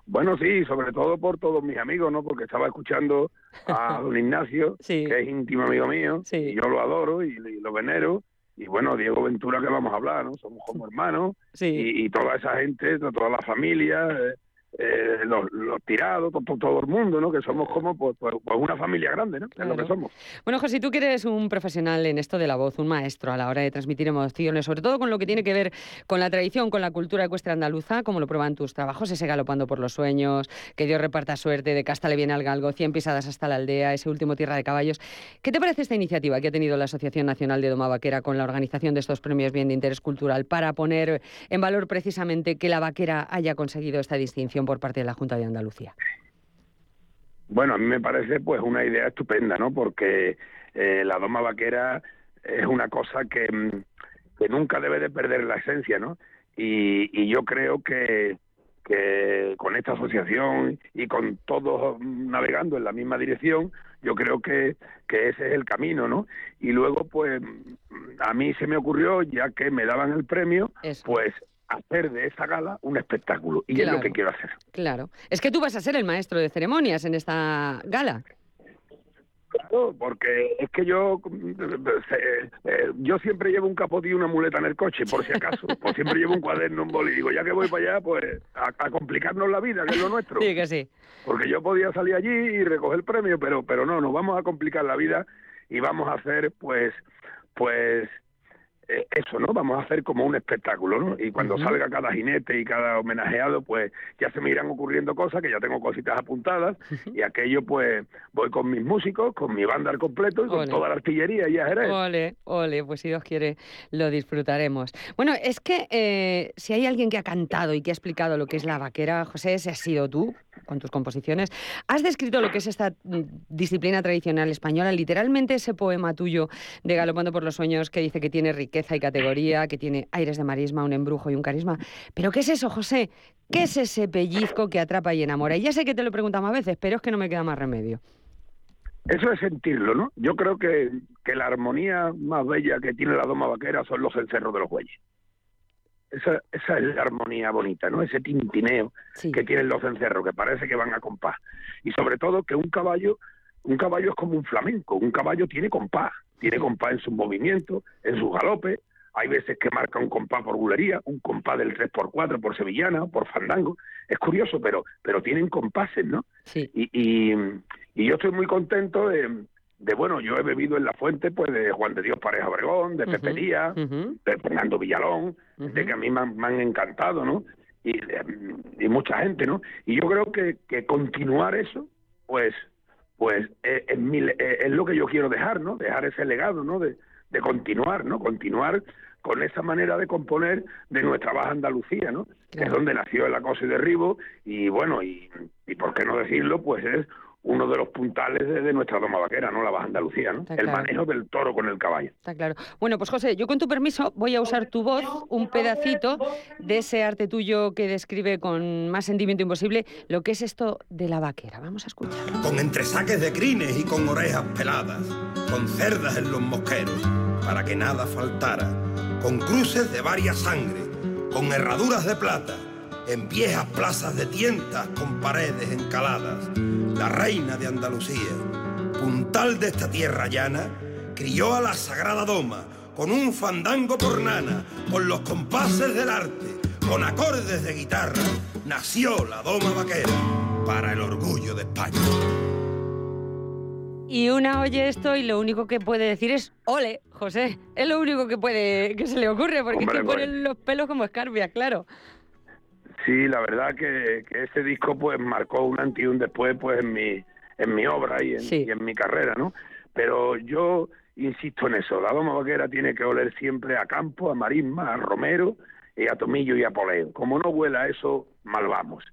Bueno, sí, sobre todo por todos mis amigos, ¿no? Porque estaba escuchando a don Ignacio, que es íntimo amigo mío, y yo lo adoro y, lo venero. Y bueno, Diego Ventura, que vamos a hablar, ¿no? Somos como hermanos. Y, toda esa gente, toda la familia, eh, eh, los, tirados, todo, el mundo, ¿no? Que somos como pues, pues, pues una familia grande, ¿no? Es lo que somos. Bueno, José, tú que eres un profesional en esto de la voz, un maestro a la hora de transmitir emociones, sobre todo con lo que tiene que ver con la tradición, con la cultura ecuestre andaluza, como lo prueban tus trabajos, ese galopando por los sueños, que Dios reparta suerte, de Casta le viene al galgo, 100 pisadas hasta la aldea, ese último Tierra de Caballos. ¿Qué te parece esta iniciativa que ha tenido la Asociación Nacional de Doma Vaquera con la organización de estos premios bien de interés cultural para poner en valor precisamente que la vaquera haya conseguido esta distinción por parte de la Junta de Andalucía? Bueno, a mí me parece pues una idea estupenda, ¿no? Porque eh, la doma vaquera es una cosa que, mm, que, nunca debe de perder la esencia, ¿no? Y, y yo creo que, que con esta asociación y con todos navegando en la misma dirección, yo creo que, que ese es el camino, ¿no? Y luego, pues, a mí se me ocurrió, ya que me daban el premio, pues hacer de esa gala un espectáculo. Y es lo que quiero hacer. Claro. Es que tú vas a ser el maestro de ceremonias en esta gala. Claro, porque es que yo eh, eh, yo siempre llevo un capote y una muleta en el coche, por si acaso. pues siempre llevo un cuaderno, un boli. Digo, ya que voy para allá, pues a, complicarnos la vida, que es lo nuestro. Sí, que sí. Porque yo podía salir allí y recoger el premio, pero, pero no, nos vamos a complicar la vida y vamos a hacer, pues, pues eh, eso, ¿no? Vamos a hacer como un espectáculo, ¿no? Y cuando salga cada jinete y cada homenajeado, pues ya se me irán ocurriendo cosas, que ya tengo cositas apuntadas, y aquello, pues voy con mis músicos, con mi banda al completo y con toda la artillería y a Jerez. Ole, ole, pues si Dios quiere, lo disfrutaremos. Bueno, es que eh, si hay alguien que ha cantado y que ha explicado lo que es la vaquera, José, ese has sido tú, con tus composiciones. Has descrito lo que es esta mm, disciplina tradicional española, literalmente ese poema tuyo de Galopando por los Sueños que dice que tiene riqueza y categoría, que tiene aires de marisma, un embrujo y un carisma. Pero ¿qué es eso, José? ¿Qué es ese pellizco que atrapa y enamora? Y ya sé que te lo preguntamos a veces, pero es que no me queda más remedio. Eso es sentirlo, ¿no? Yo creo que, que la armonía más bella que tiene la doma vaquera son los encerros de los bueyes. Esa, esa es la armonía bonita, ¿no? Ese tintineo que tienen los encerros, que parece que van a compás. Y sobre todo que un caballo, un caballo es como un flamenco, un caballo tiene compás, tiene compás en sus movimientos, en sus galopes, hay veces que marca un compás por bulería, un compás del 3x4 por sevillana, por fandango. Es curioso, pero, pero tienen compases, ¿no? Sí. Y, y, y yo estoy muy contento de, de bueno, yo he bebido en la fuente pues de Juan de Dios Pareja Obregón, de Pepe Díaz, de Fernando Villalón, de que a mí me han, encantado, ¿no? Y, y, mucha gente, ¿no? Y yo creo que, que continuar eso, pues, pues es, es, lo que yo quiero dejar, ¿no? Dejar ese legado, ¿no? De, de continuar, ¿no? Continuar con esa manera de componer de nuestra Baja Andalucía, ¿no? Que es donde nació el acoso y derribo y bueno, y, y por qué no decirlo, pues es uno de los puntales de, nuestra doma vaquera, ¿no? La Baja Andalucía, ¿no? el manejo del toro con el caballo. Está claro. Bueno, pues José, yo con tu permiso voy a usar tu voz, un pedacito de ese arte tuyo que describe con más sentimiento imposible lo que es esto de la vaquera. Vamos a escuchar. Con entresaques de crines y con orejas peladas, con cerdas en los mosqueros, para que nada faltara, con cruces de varias sangre, con herraduras de plata en viejas plazas de tientas con paredes encaladas, la reina de Andalucía, puntal de esta tierra llana, crió a la sagrada doma con un fandango por nana, con los compases del arte, con acordes de guitarra, nació la doma vaquera para el orgullo de España. Y una oye esto y lo único que puede decir es ole, José. Es lo único que puede que se le ocurre, porque es que ponen los pelos como escarbia, claro. Sí, la verdad que, que ese disco pues marcó un antes y un después pues en mi, en mi obra y en, mi carrera, ¿no? Pero yo insisto en eso, la doma vaquera tiene que oler siempre a campo, a marisma, a romero, y a tomillo y a poleo. Como no huela eso, mal vamos.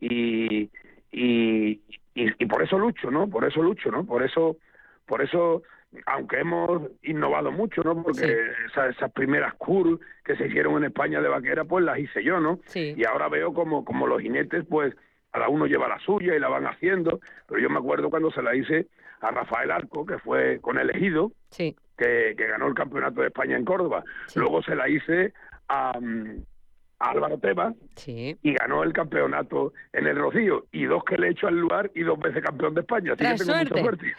Y, y, y, y, por eso lucho, ¿no? Por eso lucho, ¿no? Por eso, por eso aunque hemos innovado mucho, ¿no? Porque esas, primeras curls que se hicieron en España de vaquera, pues las hice yo, ¿no? Y ahora veo como, como los jinetes, pues cada uno lleva la suya y la van haciendo, pero yo me acuerdo cuando se la hice a Rafael Arco, que fue con el ejido, que, que ganó el campeonato de España en Córdoba. Luego se la hice a, mm, Álvaro Tebas y ganó el campeonato en el Rocío y dos que le he hecho al lugar y dos veces campeón de España. Así que tengo mucha suerte.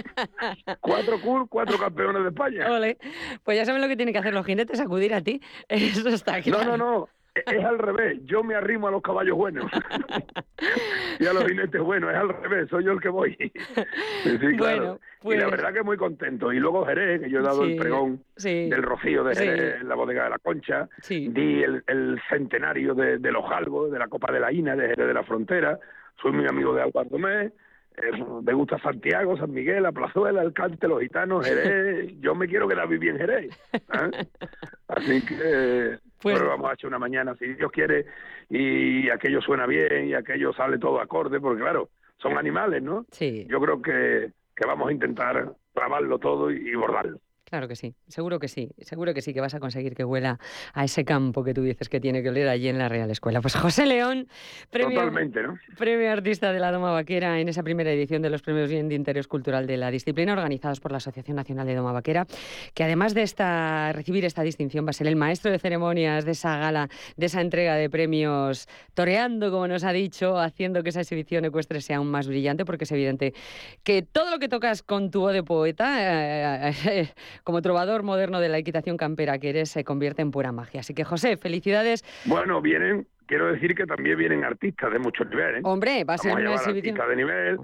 cuatro cool, cuatro campeones de España. Pues ya saben lo que tienen que hacer los jinetes, acudir a ti. Eso está claro. No, no, no. Es al revés, yo me arrimo a los caballos buenos y a los jinetes buenos, es al revés, soy yo el que voy. sí, claro. Y la pues verdad que muy contento. Y luego Jerez, que yo he dado el pregón del Rocío de Jerez en la bodega de la Concha, di el, centenario de, de, los Jalgos, de la Copa de la Ina de Jerez de la Frontera, soy muy amigo de Álvaro Tomé, eh, me gusta Santiago, San Miguel, la Plazuela, el Cante, los Gitanos, Jerez. Yo me quiero quedar vivir en Jerez. ¿eh? Así que pues... vamos a hacer una mañana, si Dios quiere, y aquello suena bien y aquello sale todo acorde, porque claro, son animales, ¿no? Sí. Yo creo que, que vamos a intentar grabarlo todo y bordarlo. Claro que sí, seguro que sí, seguro que sí, que vas a conseguir que huela a ese campo que tú dices que tiene que oler allí en la Real Escuela. Pues José León, premio, premio artista de la Doma Vaquera en esa primera edición de los premios Bien de Interés Cultural de la disciplina, organizados por la Asociación Nacional de Doma Vaquera, que además de esta, recibir esta distinción va a ser el maestro de ceremonias de esa gala, de esa entrega de premios, toreando, como nos ha dicho, haciendo que esa exhibición ecuestre sea aún más brillante, porque es evidente que todo lo que tocas con tu voz de poeta... Eh, eh, como trovador moderno de la equitación campera que eres, se convierte en pura magia. Así que, José, felicidades. Bueno, vienen, quiero decir que también vienen artistas de mucho nivel. ¿eh? Hombre, va a ser una exhibición. de nivel.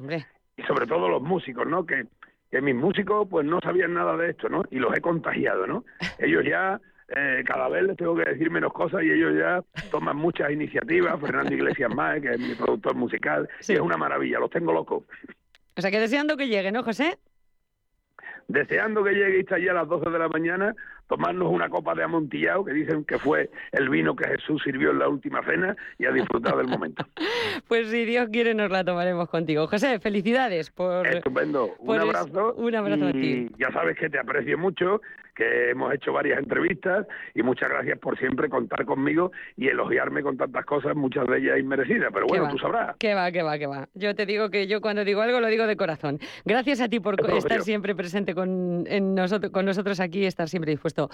Y sobre todo los músicos, ¿no? Que, que mis músicos pues no sabían nada de esto, ¿no? Y los he contagiado, ¿no? Ellos ya eh, cada vez les tengo que decir menos cosas y ellos ya toman muchas iniciativas. Fernando Iglesias Más, que es mi productor musical, y es una maravilla, los tengo locos. O sea que deseando que llegue, ¿no, José? Deseando que llegue allí a las 12 de la mañana, tomarnos una copa de amontillado, que dicen que fue el vino que Jesús sirvió en la última cena, y a disfrutar del momento. Pues si Dios quiere, nos la tomaremos contigo. José, felicidades por... Estupendo. Un abrazo. Un abrazo a ti. Ya sabes que te aprecio mucho que hemos hecho varias entrevistas y muchas gracias por siempre contar conmigo y elogiarme con tantas cosas, muchas de ellas inmerecidas, pero bueno, tú sabrás. Que va, que va, que va. Yo te digo que yo cuando digo algo lo digo de corazón. Gracias a ti por estar siempre presente con, nosotros, con nosotros aquí y estar siempre dispuesto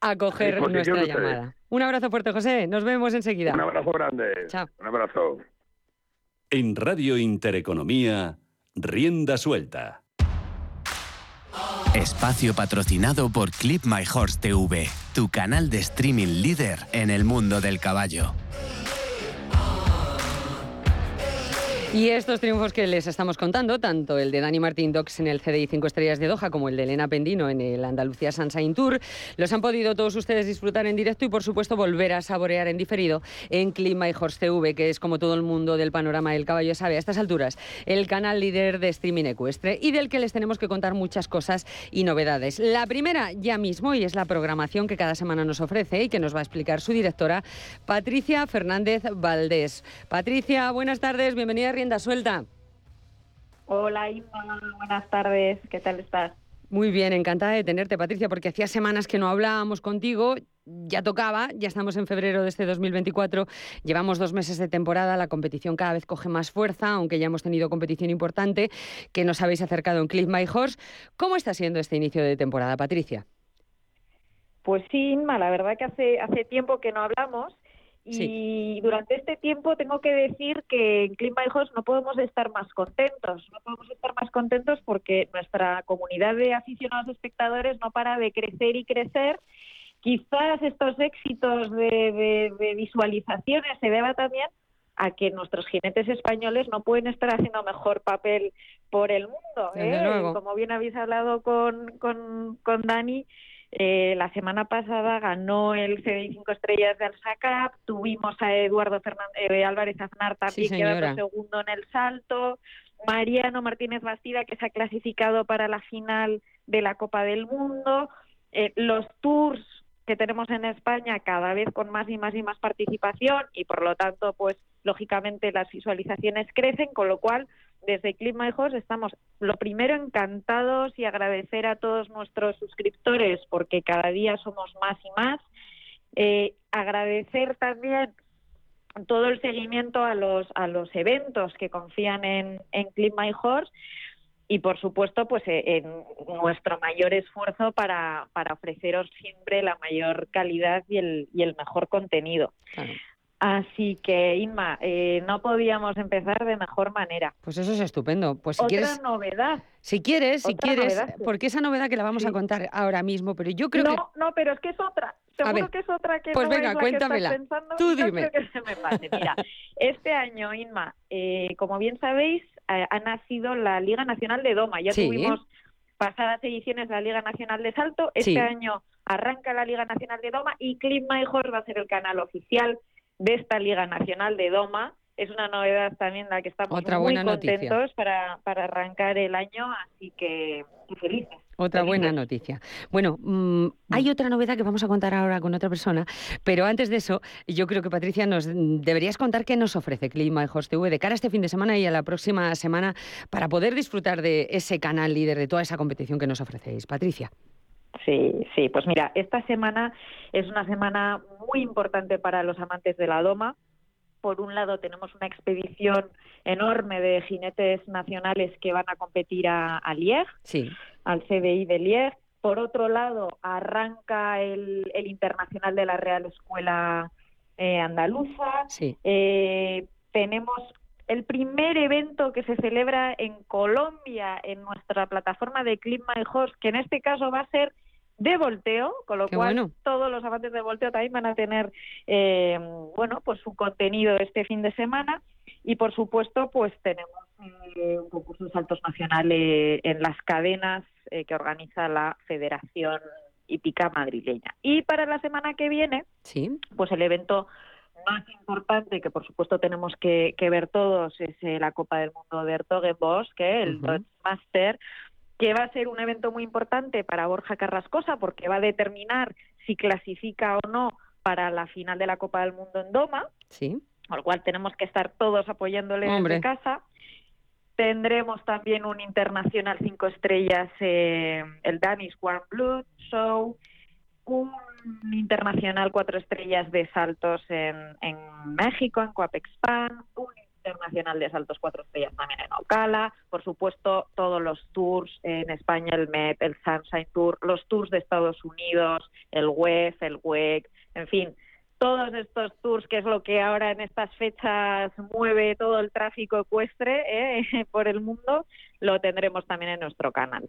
a coger nuestra llamada. Un abrazo fuerte, José. Nos vemos enseguida. Un abrazo grande. Chao. Un abrazo. En Radio Intereconomía, Rienda Suelta. Espacio patrocinado por Clip My Horse TV, tu canal de streaming líder en el mundo del caballo. Y estos triunfos que les estamos contando, tanto el de Dani Martín Dox en el CDI 5 Estrellas de Doha como el de Elena Pendino en el Andalucía Sunshine Tour, los han podido todos ustedes disfrutar en directo y por supuesto volver a saborear en diferido en Clima y Horse TV, que es como todo el mundo del panorama del caballo sabe a estas alturas, el canal líder de streaming ecuestre y del que les tenemos que contar muchas cosas y novedades. La primera ya mismo y es la programación que cada semana nos ofrece y que nos va a explicar su directora Patricia Fernández Valdés. Patricia, buenas tardes, bienvenida rienda suelta. Hola, buenas tardes, ¿qué tal estás? Muy bien, encantada de tenerte, Patricia, porque hacía semanas que no hablábamos contigo, ya tocaba, ya estamos en febrero de este 2024, llevamos dos meses de temporada, la competición cada vez coge más fuerza, aunque ya hemos tenido competición importante, que nos habéis acercado en Cliff My Horse. ¿Cómo está siendo este inicio de temporada, Patricia? Pues sí, Inma, la verdad que hace, hace tiempo que no hablamos y durante este tiempo tengo que decir que en Clima Hijos no podemos estar más contentos. No podemos estar más contentos porque nuestra comunidad de aficionados espectadores no para de crecer y crecer. Quizás estos éxitos de, visualizaciones se deba también a que nuestros jinetes españoles no pueden estar haciendo mejor papel por el mundo. ¿eh? Como bien habéis hablado con, con, con Dani, eh, la semana pasada ganó el CDI 5 estrellas de Alsacap, tuvimos a Eduardo Fernández, eh, Álvarez Aznar también, que quedando segundo en el salto, Mariano Martínez Bastida, que se ha clasificado para la final de la Copa del Mundo, eh, los tours que tenemos en España cada vez con más y más y más participación y por lo tanto pues lógicamente las visualizaciones crecen con lo cual desde Clima Hijos estamos, lo primero, encantados y agradecer a todos nuestros suscriptores porque cada día somos más y más. Eh, agradecer también todo el seguimiento a los, a los eventos que confían en, en Clima Horse y por supuesto pues eh, en nuestro mayor esfuerzo para, para ofreceros siempre la mayor calidad y el, y el mejor contenido. Así que, Inma, eh, no podíamos empezar de mejor manera. Pues eso es estupendo. Pues si Otra novedad. Si quieres, si quieres, porque esa novedad que la vamos a contar ahora mismo, pero yo creo no, que... No, pero es que es otra. Seguro que es otra que pues no venga, es la cuéntamela. que estás pensando. Tú dime. que se me pase. Mira, este año, Inma, eh, como bien sabéis, ha nacido la Liga Nacional de Doma. Ya tuvimos pasadas ediciones la Liga Nacional de Salto. Este año arranca la Liga Nacional de Doma y Clip My Horse va a ser el canal oficial de esta Liga Nacional de Doma. Es una novedad también la que estamos muy contentos para, para, arrancar el año, así que felices. Otra buena noticia. Bueno, mm, hay mm. otra novedad que vamos a contar ahora con otra persona, pero antes de eso, yo creo que Patricia nos deberías contar qué nos ofrece Clima Host TV de cara a este fin de semana y a la próxima semana para poder disfrutar de ese canal líder, de toda esa competición que nos ofrecéis. Patricia. Sí, sí, pues mira, esta semana es una semana muy importante para los amantes de la Doma. Por un lado tenemos una expedición enorme de jinetes nacionales que van a competir a, a sí. al CBI de Liege. Por otro lado, arranca el, Internacional de la Real Escuela eh, Andaluza. Eh, tenemos el primer evento que se celebra en Colombia en nuestra plataforma de Clip My Horse, que en este caso va a ser de volteo, con lo cual todos los amantes de volteo también van a tener eh, bueno pues su contenido este fin de semana. Y por supuesto pues tenemos eh, un concurso de saltos nacionales en las cadenas eh, que organiza la Federación Hípica Madrileña. Y para la semana que viene sí. pues el evento más importante que por supuesto tenemos que, ver todos es la Copa del Mundo de Ertogenbosch, que el uh Master, que va a ser un evento muy importante para Borja Carrascosa porque va a determinar si clasifica o no para la final de la Copa del Mundo en Doma. Sí. Al cual tenemos que estar todos apoyándole desde casa. Tendremos también un internacional cinco estrellas, eh, el Danish Warm Blood Show, un internacional cuatro estrellas de saltos en, en México, en Coapexpan, un Internacional de Saltos Cuatro Estrellas también en Ocala, por supuesto todos los tours en España, el MET, el Sunshine Tour, los tours de Estados Unidos, el WEF, el WEC, en fin, todos estos tours, que es lo que ahora en estas fechas mueve todo el tráfico ecuestre ¿eh? por el mundo, lo tendremos también en nuestro canal.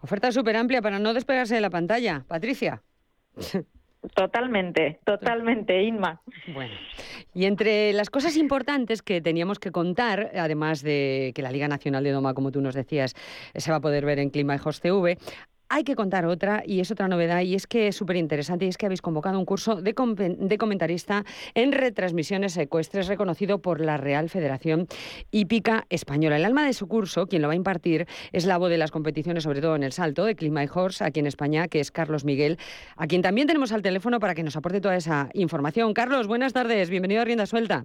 Oferta súper amplia para no despegarse de la pantalla. Patricia. Totalmente, totalmente, Inma. Bueno, y entre las cosas importantes que teníamos que contar, además de que la Liga Nacional de Doma, como tú nos decías, se va a poder ver en Clima y Host TV, hay que contar otra, y es otra novedad, y es que es súper interesante, y es que habéis convocado un curso de, comentarista en retransmisiones ecuestres reconocido por la Real Federación Hípica Española. El alma de su curso, quien lo va a impartir, es la voz de las competiciones, sobre todo en el salto, de Clima y Horse, aquí en España, que es Carlos Miguel, a quien también tenemos al teléfono para que nos aporte toda esa información. Carlos, buenas tardes, bienvenido a Rienda Suelta.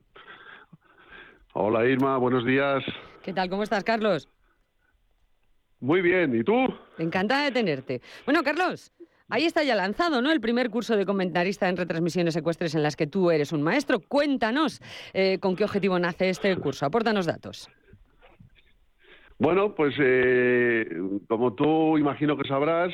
Hola Irma, buenos días. ¿Qué tal? ¿Cómo estás, Carlos? Muy bien, ¿y tú? Encantada de tenerte. Bueno, Carlos, ahí está ya lanzado, ¿no? El primer curso de comentarista en retransmisiones ecuestres en las que tú eres un maestro. Cuéntanos eh, con qué objetivo nace este curso. Apórtanos datos. Bueno, pues eh, como tú imagino que sabrás,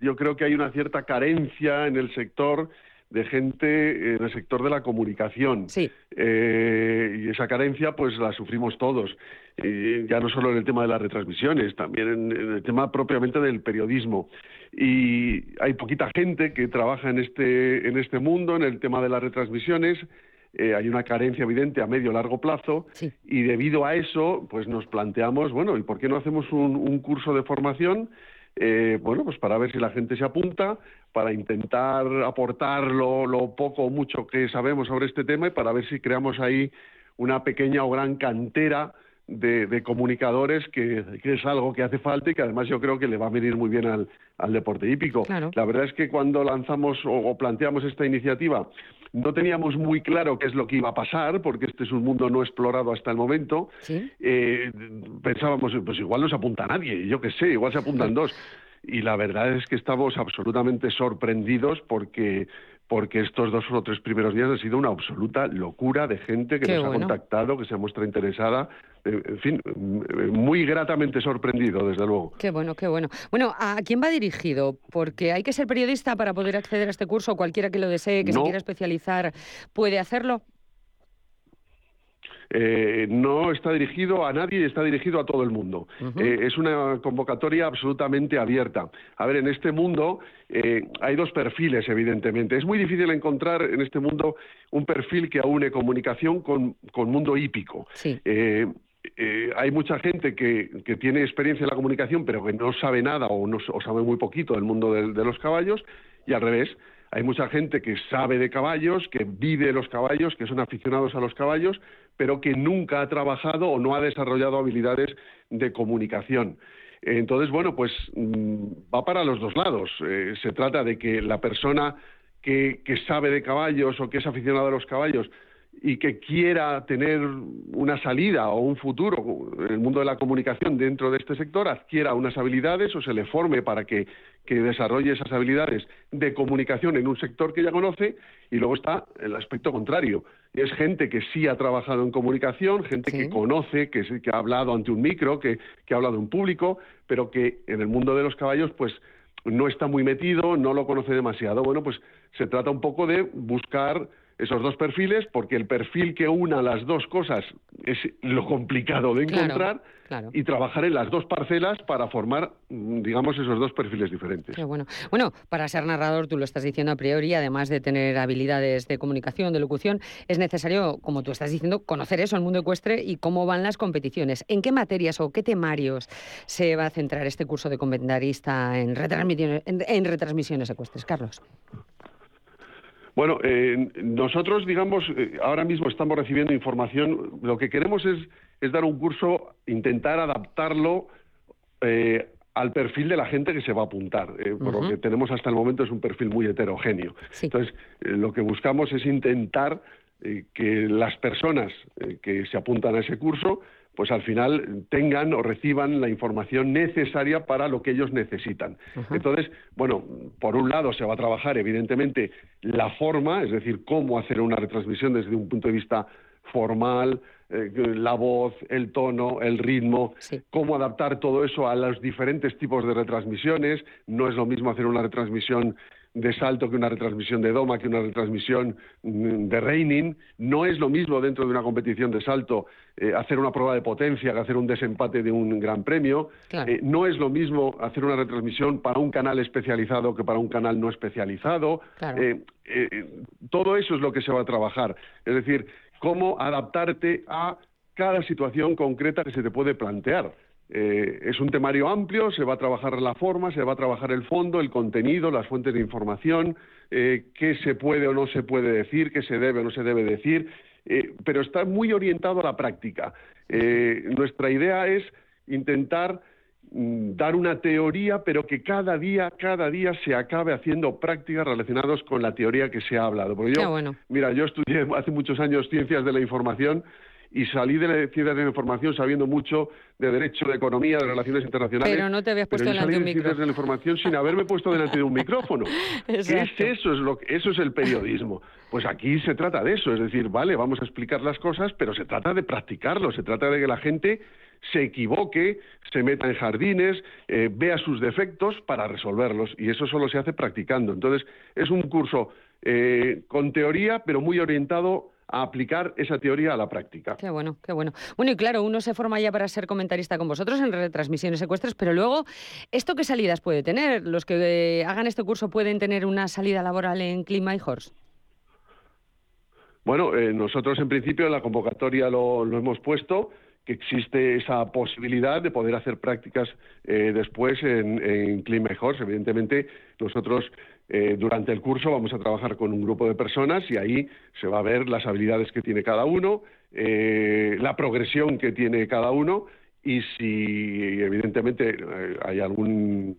yo creo que hay una cierta carencia en el sector de gente en el sector de la comunicación. Sí. Eh, y esa carencia, pues la sufrimos todos. ya no solo en el tema de las retransmisiones, también en, el tema propiamente del periodismo. Y hay poquita gente que trabaja en este, en este mundo, en el tema de las retransmisiones. Eh, hay una carencia evidente a medio largo plazo y debido a eso, pues nos planteamos, bueno, ¿y por qué no hacemos un curso de formación? Eh, bueno, pues para ver si la gente se apunta, para intentar aportar lo, poco o mucho que sabemos sobre este tema y para ver si creamos ahí una pequeña o gran cantera de, comunicadores, que, es algo que hace falta y que además yo creo que le va a venir muy bien al, deporte hípico. La verdad es que cuando lanzamos o planteamos esta iniciativa, no teníamos muy claro qué es lo que iba a pasar, porque este es un mundo no explorado hasta el momento. Eh, pensábamos, pues igual no se apunta nadie, yo qué sé, igual se apuntan dos. Y la verdad es que estamos absolutamente sorprendidos porque porque estos dos o tres primeros días ha sido una absoluta locura de gente que nos ha contactado, que se muestra interesada. Eh, en fin, muy gratamente sorprendido, desde luego. Qué bueno, qué bueno. Bueno, ¿a quién va dirigido? Porque hay que ser periodista para poder acceder a este curso. Cualquiera que lo desee, que se quiera especializar, ¿puede hacerlo? Eh, no está dirigido a nadie y está dirigido a todo el mundo. Eh, es una convocatoria absolutamente abierta. A ver, en este mundo eh, hay dos perfiles, evidentemente. Es muy difícil encontrar en este mundo un perfil que aúne comunicación con, mundo hípico. hay mucha gente que, tiene experiencia en la comunicación, pero que no sabe nada o, no, sabe muy poquito del mundo de los caballos, y al revés hay mucha gente que sabe de caballos, que vive los caballos, que son aficionados a los caballos, pero que nunca ha trabajado o no ha desarrollado habilidades de comunicación. Entonces, bueno, pues mm, va para los dos lados. Eh, se trata de que la persona que, que sabe de caballos o que es aficionado a los caballos y que quiera tener una salida o un futuro en el mundo de la comunicación dentro de este sector, adquiera unas habilidades o se le forme para que, desarrolle esas habilidades de comunicación en un sector que ya conoce, y luego está el aspecto contrario. Es gente que sí ha trabajado en comunicación, gente que conoce, que, que ha hablado ante un micro, que, que ha hablado en público, pero que en el mundo de los caballos, pues no está muy metido, no lo conoce demasiado. Bueno, pues se trata un poco de buscar esos dos perfiles porque el perfil que una las dos cosas es lo complicado de encontrar y trabajar en las dos parcelas para formar, mm, digamos, esos dos perfiles diferentes. bueno. Bueno, para ser narrador, tú lo estás diciendo a priori, además de tener habilidades de comunicación, de locución, es necesario, como tú estás diciendo, conocer eso, el mundo ecuestre y cómo van las competiciones. ¿En qué materias o qué temarios se va a centrar este curso de comentarista en retransmisiones, en retransmisiones ecuestres, Carlos? Bueno, eh, nosotros, digamos, eh, ahora mismo estamos recibiendo información. Lo que queremos es, dar un curso, intentar adaptarlo eh, al perfil de la gente que se va a apuntar. Por lo que tenemos hasta el momento es un perfil muy heterogéneo. Entonces, lo que buscamos es intentar que las personas que se apuntan a ese curso pues al final tengan o reciban la información necesaria para lo que ellos necesitan. Entonces, bueno, por un lado se va a trabajar evidentemente la forma, es decir, cómo hacer una retransmisión desde un punto de vista formal, eh, la voz, el tono, el ritmo, cómo adaptar todo eso a los diferentes tipos de retransmisiones. No es lo mismo hacer una retransmisión de salto que una retransmisión de doma, que una retransmisión mm, de reining. No es lo mismo dentro de una competición de salto eh, hacer una prueba de potencia que hacer un desempate de un gran premio. Eh, no es lo mismo hacer una retransmisión para un canal especializado que para un canal no especializado. Eh, todo eso es lo que se va a trabajar. Es decir, cómo adaptarte a cada situación concreta que se te puede plantear. Eh, es un temario amplio, se va a trabajar la forma, se va a trabajar el fondo, el contenido, las fuentes de información, eh, qué se puede o no se puede decir, qué se debe o no se debe decir, eh, pero está muy orientado a la práctica. nuestra idea es intentar dar una teoría, pero que cada día, cada día se acabe haciendo prácticas relacionadas con la teoría que se ha hablado. Porque yo, mira, yo estudié hace muchos años ciencias de la información y salí de la ciencias de la información sabiendo mucho de derecho, de economía, de relaciones internacionales. Pero no te habías puesto delante de un micrófono. ciencias de la información sin haberme puesto delante de un micrófono. es eso? Es lo eso es el periodismo. Pues aquí se trata de eso, es decir, vale, vamos a explicar las cosas, pero se trata de practicarlo, se trata de que la gente se equivoque, se meta en jardines, eh, vea sus defectos para resolverlos y eso solo se hace practicando. Entonces, es un curso eh, con teoría, pero muy orientado a aplicar esa teoría a la práctica. Qué bueno, qué bueno. Bueno, y claro, uno se forma ya para ser comentarista con vosotros en retransmisiones secuestros, pero luego, ¿esto qué salidas puede tener? ¿Los que eh, hagan este curso pueden tener una salida laboral en Clima y Horse? Bueno, eh, nosotros en principio en la convocatoria lo, hemos puesto, que existe esa posibilidad de poder hacer prácticas eh, después en, en y Horse. Evidentemente, nosotros eh, durante el curso vamos a trabajar con un grupo de personas y ahí se va a ver las habilidades que tiene cada uno, eh, la progresión que tiene cada uno y si evidentemente eh, hay algún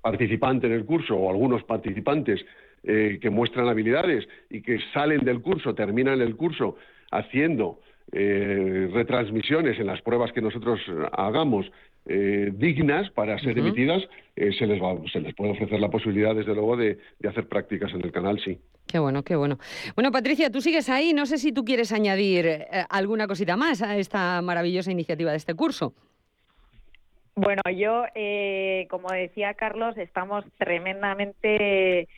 participante en el curso o algunos participantes que muestran habilidades y que salen del curso, terminan el curso haciendo retransmisiones en las pruebas que nosotros hagamos eh, dignas para ser emitidas, eh, se, les va, se les puede ofrecer la posibilidad, desde luego, de, hacer prácticas en el canal, sí. Qué bueno, qué bueno. Bueno, Patricia, tú sigues ahí. No sé si tú quieres añadir eh, alguna cosita más a esta maravillosa iniciativa de este curso. Bueno, yo, como decía Carlos, estamos tremendamente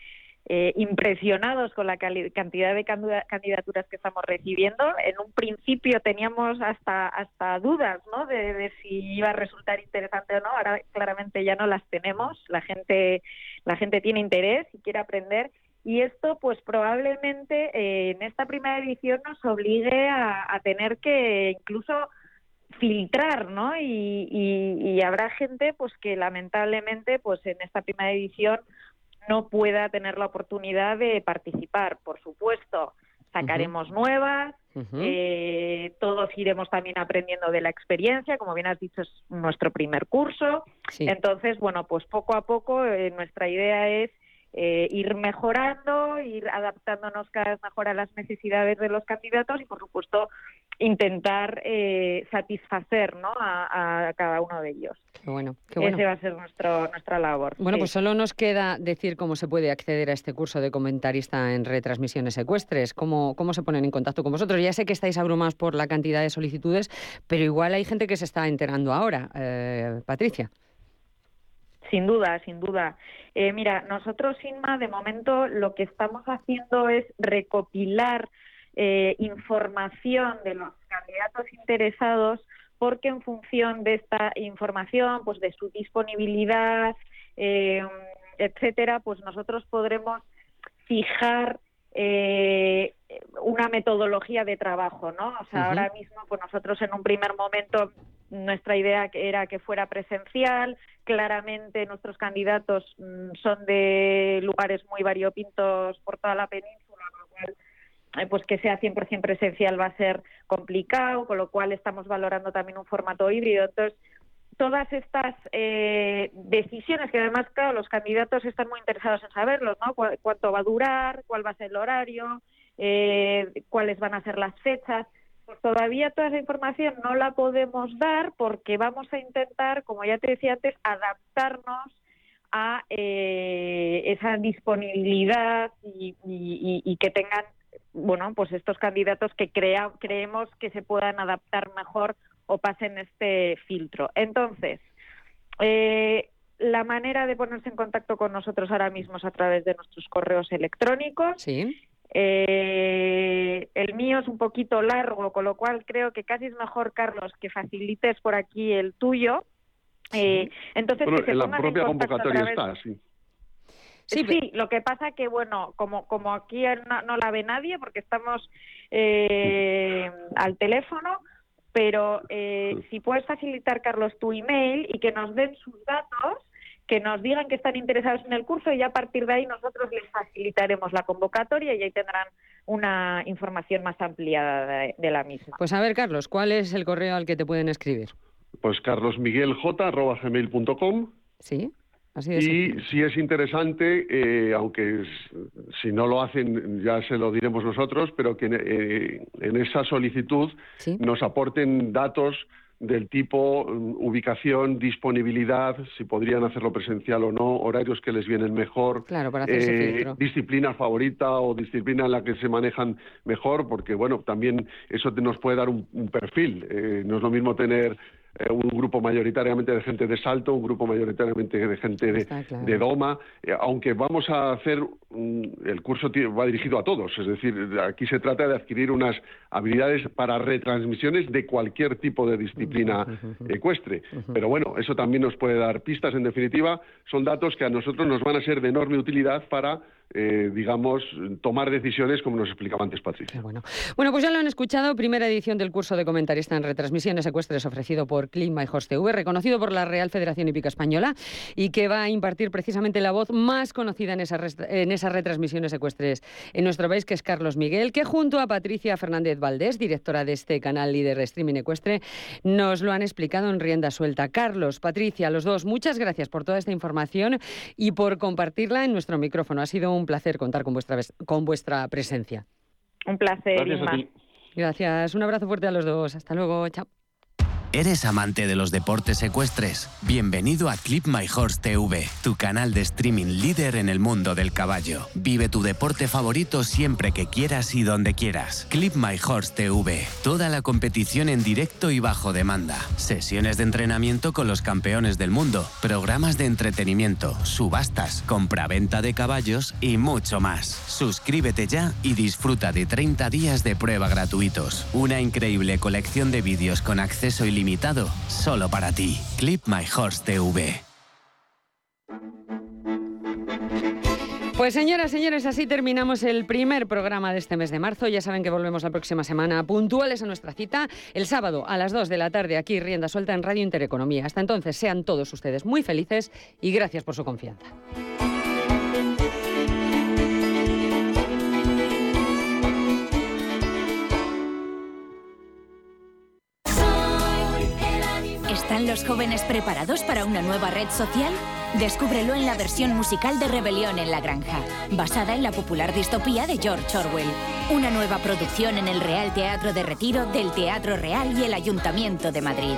eh, impresionados con la cantidad de candidaturas que estamos recibiendo. En un principio teníamos hasta hasta dudas, ¿no? De, si iba a resultar interesante o no. Ahora claramente ya no las tenemos. La gente la gente tiene interés y quiere aprender. Y esto, pues probablemente eh, en esta primera edición nos obligue a, tener que incluso filtrar, ¿no? Y, y, habrá gente, pues que lamentablemente, pues en esta primera edición no pueda tener la oportunidad de participar. Por supuesto, sacaremos nuevas, eh, todos iremos también aprendiendo de la experiencia, como bien has dicho, es nuestro primer curso. Entonces, bueno, pues poco a poco eh, nuestra idea es eh, ir mejorando, ir adaptándonos cada vez mejor a las necesidades de los candidatos y, por supuesto, intentar eh, satisfacer ¿no? a, cada uno de ellos. Qué bueno, qué bueno. Ese va a ser nuestro, nuestra labor. Bueno, pues solo nos queda decir cómo se puede acceder a este curso de comentarista en retransmisiones ecuestres, cómo, cómo se ponen en contacto con vosotros. Ya sé que estáis abrumados por la cantidad de solicitudes, pero igual hay gente que se está enterando ahora. Eh, Patricia. Sin duda, sin duda. Eh, mira, nosotros, Inma, de momento lo que estamos haciendo es recopilar eh, información de los candidatos interesados porque en función de esta información, pues de su disponibilidad, eh, etcétera, pues nosotros podremos fijar eh, una metodología de trabajo, ¿no? O sea, ahora mismo, pues nosotros en un primer momento nuestra idea era que fuera presencial. Claramente nuestros candidatos mm, son de lugares muy variopintos por toda la península, con lo cual eh, pues que sea 100% presencial va a ser complicado, con lo cual estamos valorando también un formato híbrido. Entonces, todas estas eh, decisiones, que además, claro, los candidatos están muy interesados en saberlos, ¿no? cuánto va a durar, cuál va a ser el horario, eh, cuáles van a ser las fechas. Todavía toda esa información no la podemos dar porque vamos a intentar, como ya te decía antes, adaptarnos a eh, esa disponibilidad y, que tengan, bueno, pues estos candidatos que crea, creemos que se puedan adaptar mejor o pasen este filtro. Entonces, eh, la manera de ponerse en contacto con nosotros ahora mismo es a través de nuestros correos electrónicos. Sí. Eh, el mío es un poquito largo, con lo cual creo que casi es mejor, Carlos, que facilites por aquí el tuyo. Eh, entonces, en la propia convocatoria está, sí. Sí, lo que pasa que, bueno, como, como aquí no, la ve nadie porque estamos eh, al teléfono, pero eh, si puedes facilitar, Carlos, tu email y que nos den sus datos, que nos digan que están interesados en el curso y a partir de ahí nosotros les facilitaremos la convocatoria y ahí tendrán una información más ampliada de, la misma. Pues a ver, Carlos, ¿cuál es el correo al que te pueden escribir? Pues carlosmiguelj.gmail.com Sí y si es interesante, eh, aunque si no lo hacen ya se lo diremos nosotros, pero que eh, en esa solicitud nos aporten datos del tipo mm, ubicación, disponibilidad, si podrían hacerlo presencial o no, horarios que les vienen mejor, eh, disciplina favorita o disciplina en la que se manejan mejor, porque bueno, también eso nos puede dar un, perfil. no es lo mismo tener eh, un grupo mayoritariamente de gente de salto, un grupo mayoritariamente de gente de, doma, eh, aunque vamos a hacer, el curso va dirigido a todos, es decir, aquí se trata de adquirir unas habilidades para retransmisiones de cualquier tipo de disciplina ecuestre. Pero bueno, eso también nos puede dar pistas, en definitiva, son datos que a nosotros nos van a ser de enorme utilidad para eh, digamos, tomar decisiones como nos explicaba antes Patricia. Bueno. bueno, pues ya lo han escuchado, primera edición del curso de comentarista en retransmisiones ecuestres ofrecido por Clima y TV, reconocido por la Real Federación Hípica Española y que va a impartir precisamente la voz más conocida en esas, en esas retransmisiones ecuestres en nuestro país, que es Carlos Miguel, que junto a Patricia Fernández Valdés, directora de este canal líder de streaming ecuestre, nos lo han explicado en rienda suelta. Carlos, Patricia, los dos, muchas gracias por toda esta información y por compartirla en nuestro micrófono. Ha sido un un placer contar con vuestra, con vuestra presencia. Un placer, Gracias, Gracias. Un abrazo fuerte a los dos. Hasta luego. Chao. ¿Eres amante de los deportes ecuestres? Bienvenido a Clip My Horse TV, tu canal de streaming líder en el mundo del caballo. Vive tu deporte favorito siempre que quieras y donde quieras. Clip My Horse TV, toda la competición en directo y bajo demanda. Sesiones de entrenamiento con los campeones del mundo, programas de entretenimiento, subastas, compra-venta de caballos y mucho más. Suscríbete ya y disfruta de 30 días de prueba gratuitos. Una increíble colección de vídeos con acceso ilimitado limitado solo para ti. Clip My Horse TV. Pues señoras, señores, así terminamos el primer programa de este mes de marzo. Ya saben que volvemos la próxima semana puntuales a nuestra cita, el sábado a las 2 de la tarde aquí Rienda Suelta en Radio Intereconomía. Hasta entonces, sean todos ustedes muy felices y gracias por su confianza. ¿Están los jóvenes preparados para una nueva red social? Descúbrelo en la versión musical de Rebelión en la Granja, basada en la popular distopía de George Orwell. Una nueva producción en el Real Teatro de Retiro del Teatro Real y el Ayuntamiento de Madrid.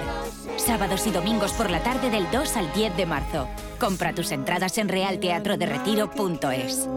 Sábados y domingos por la tarde del 2 al 10 de marzo. Compra tus entradas en realteatroderetiro.es.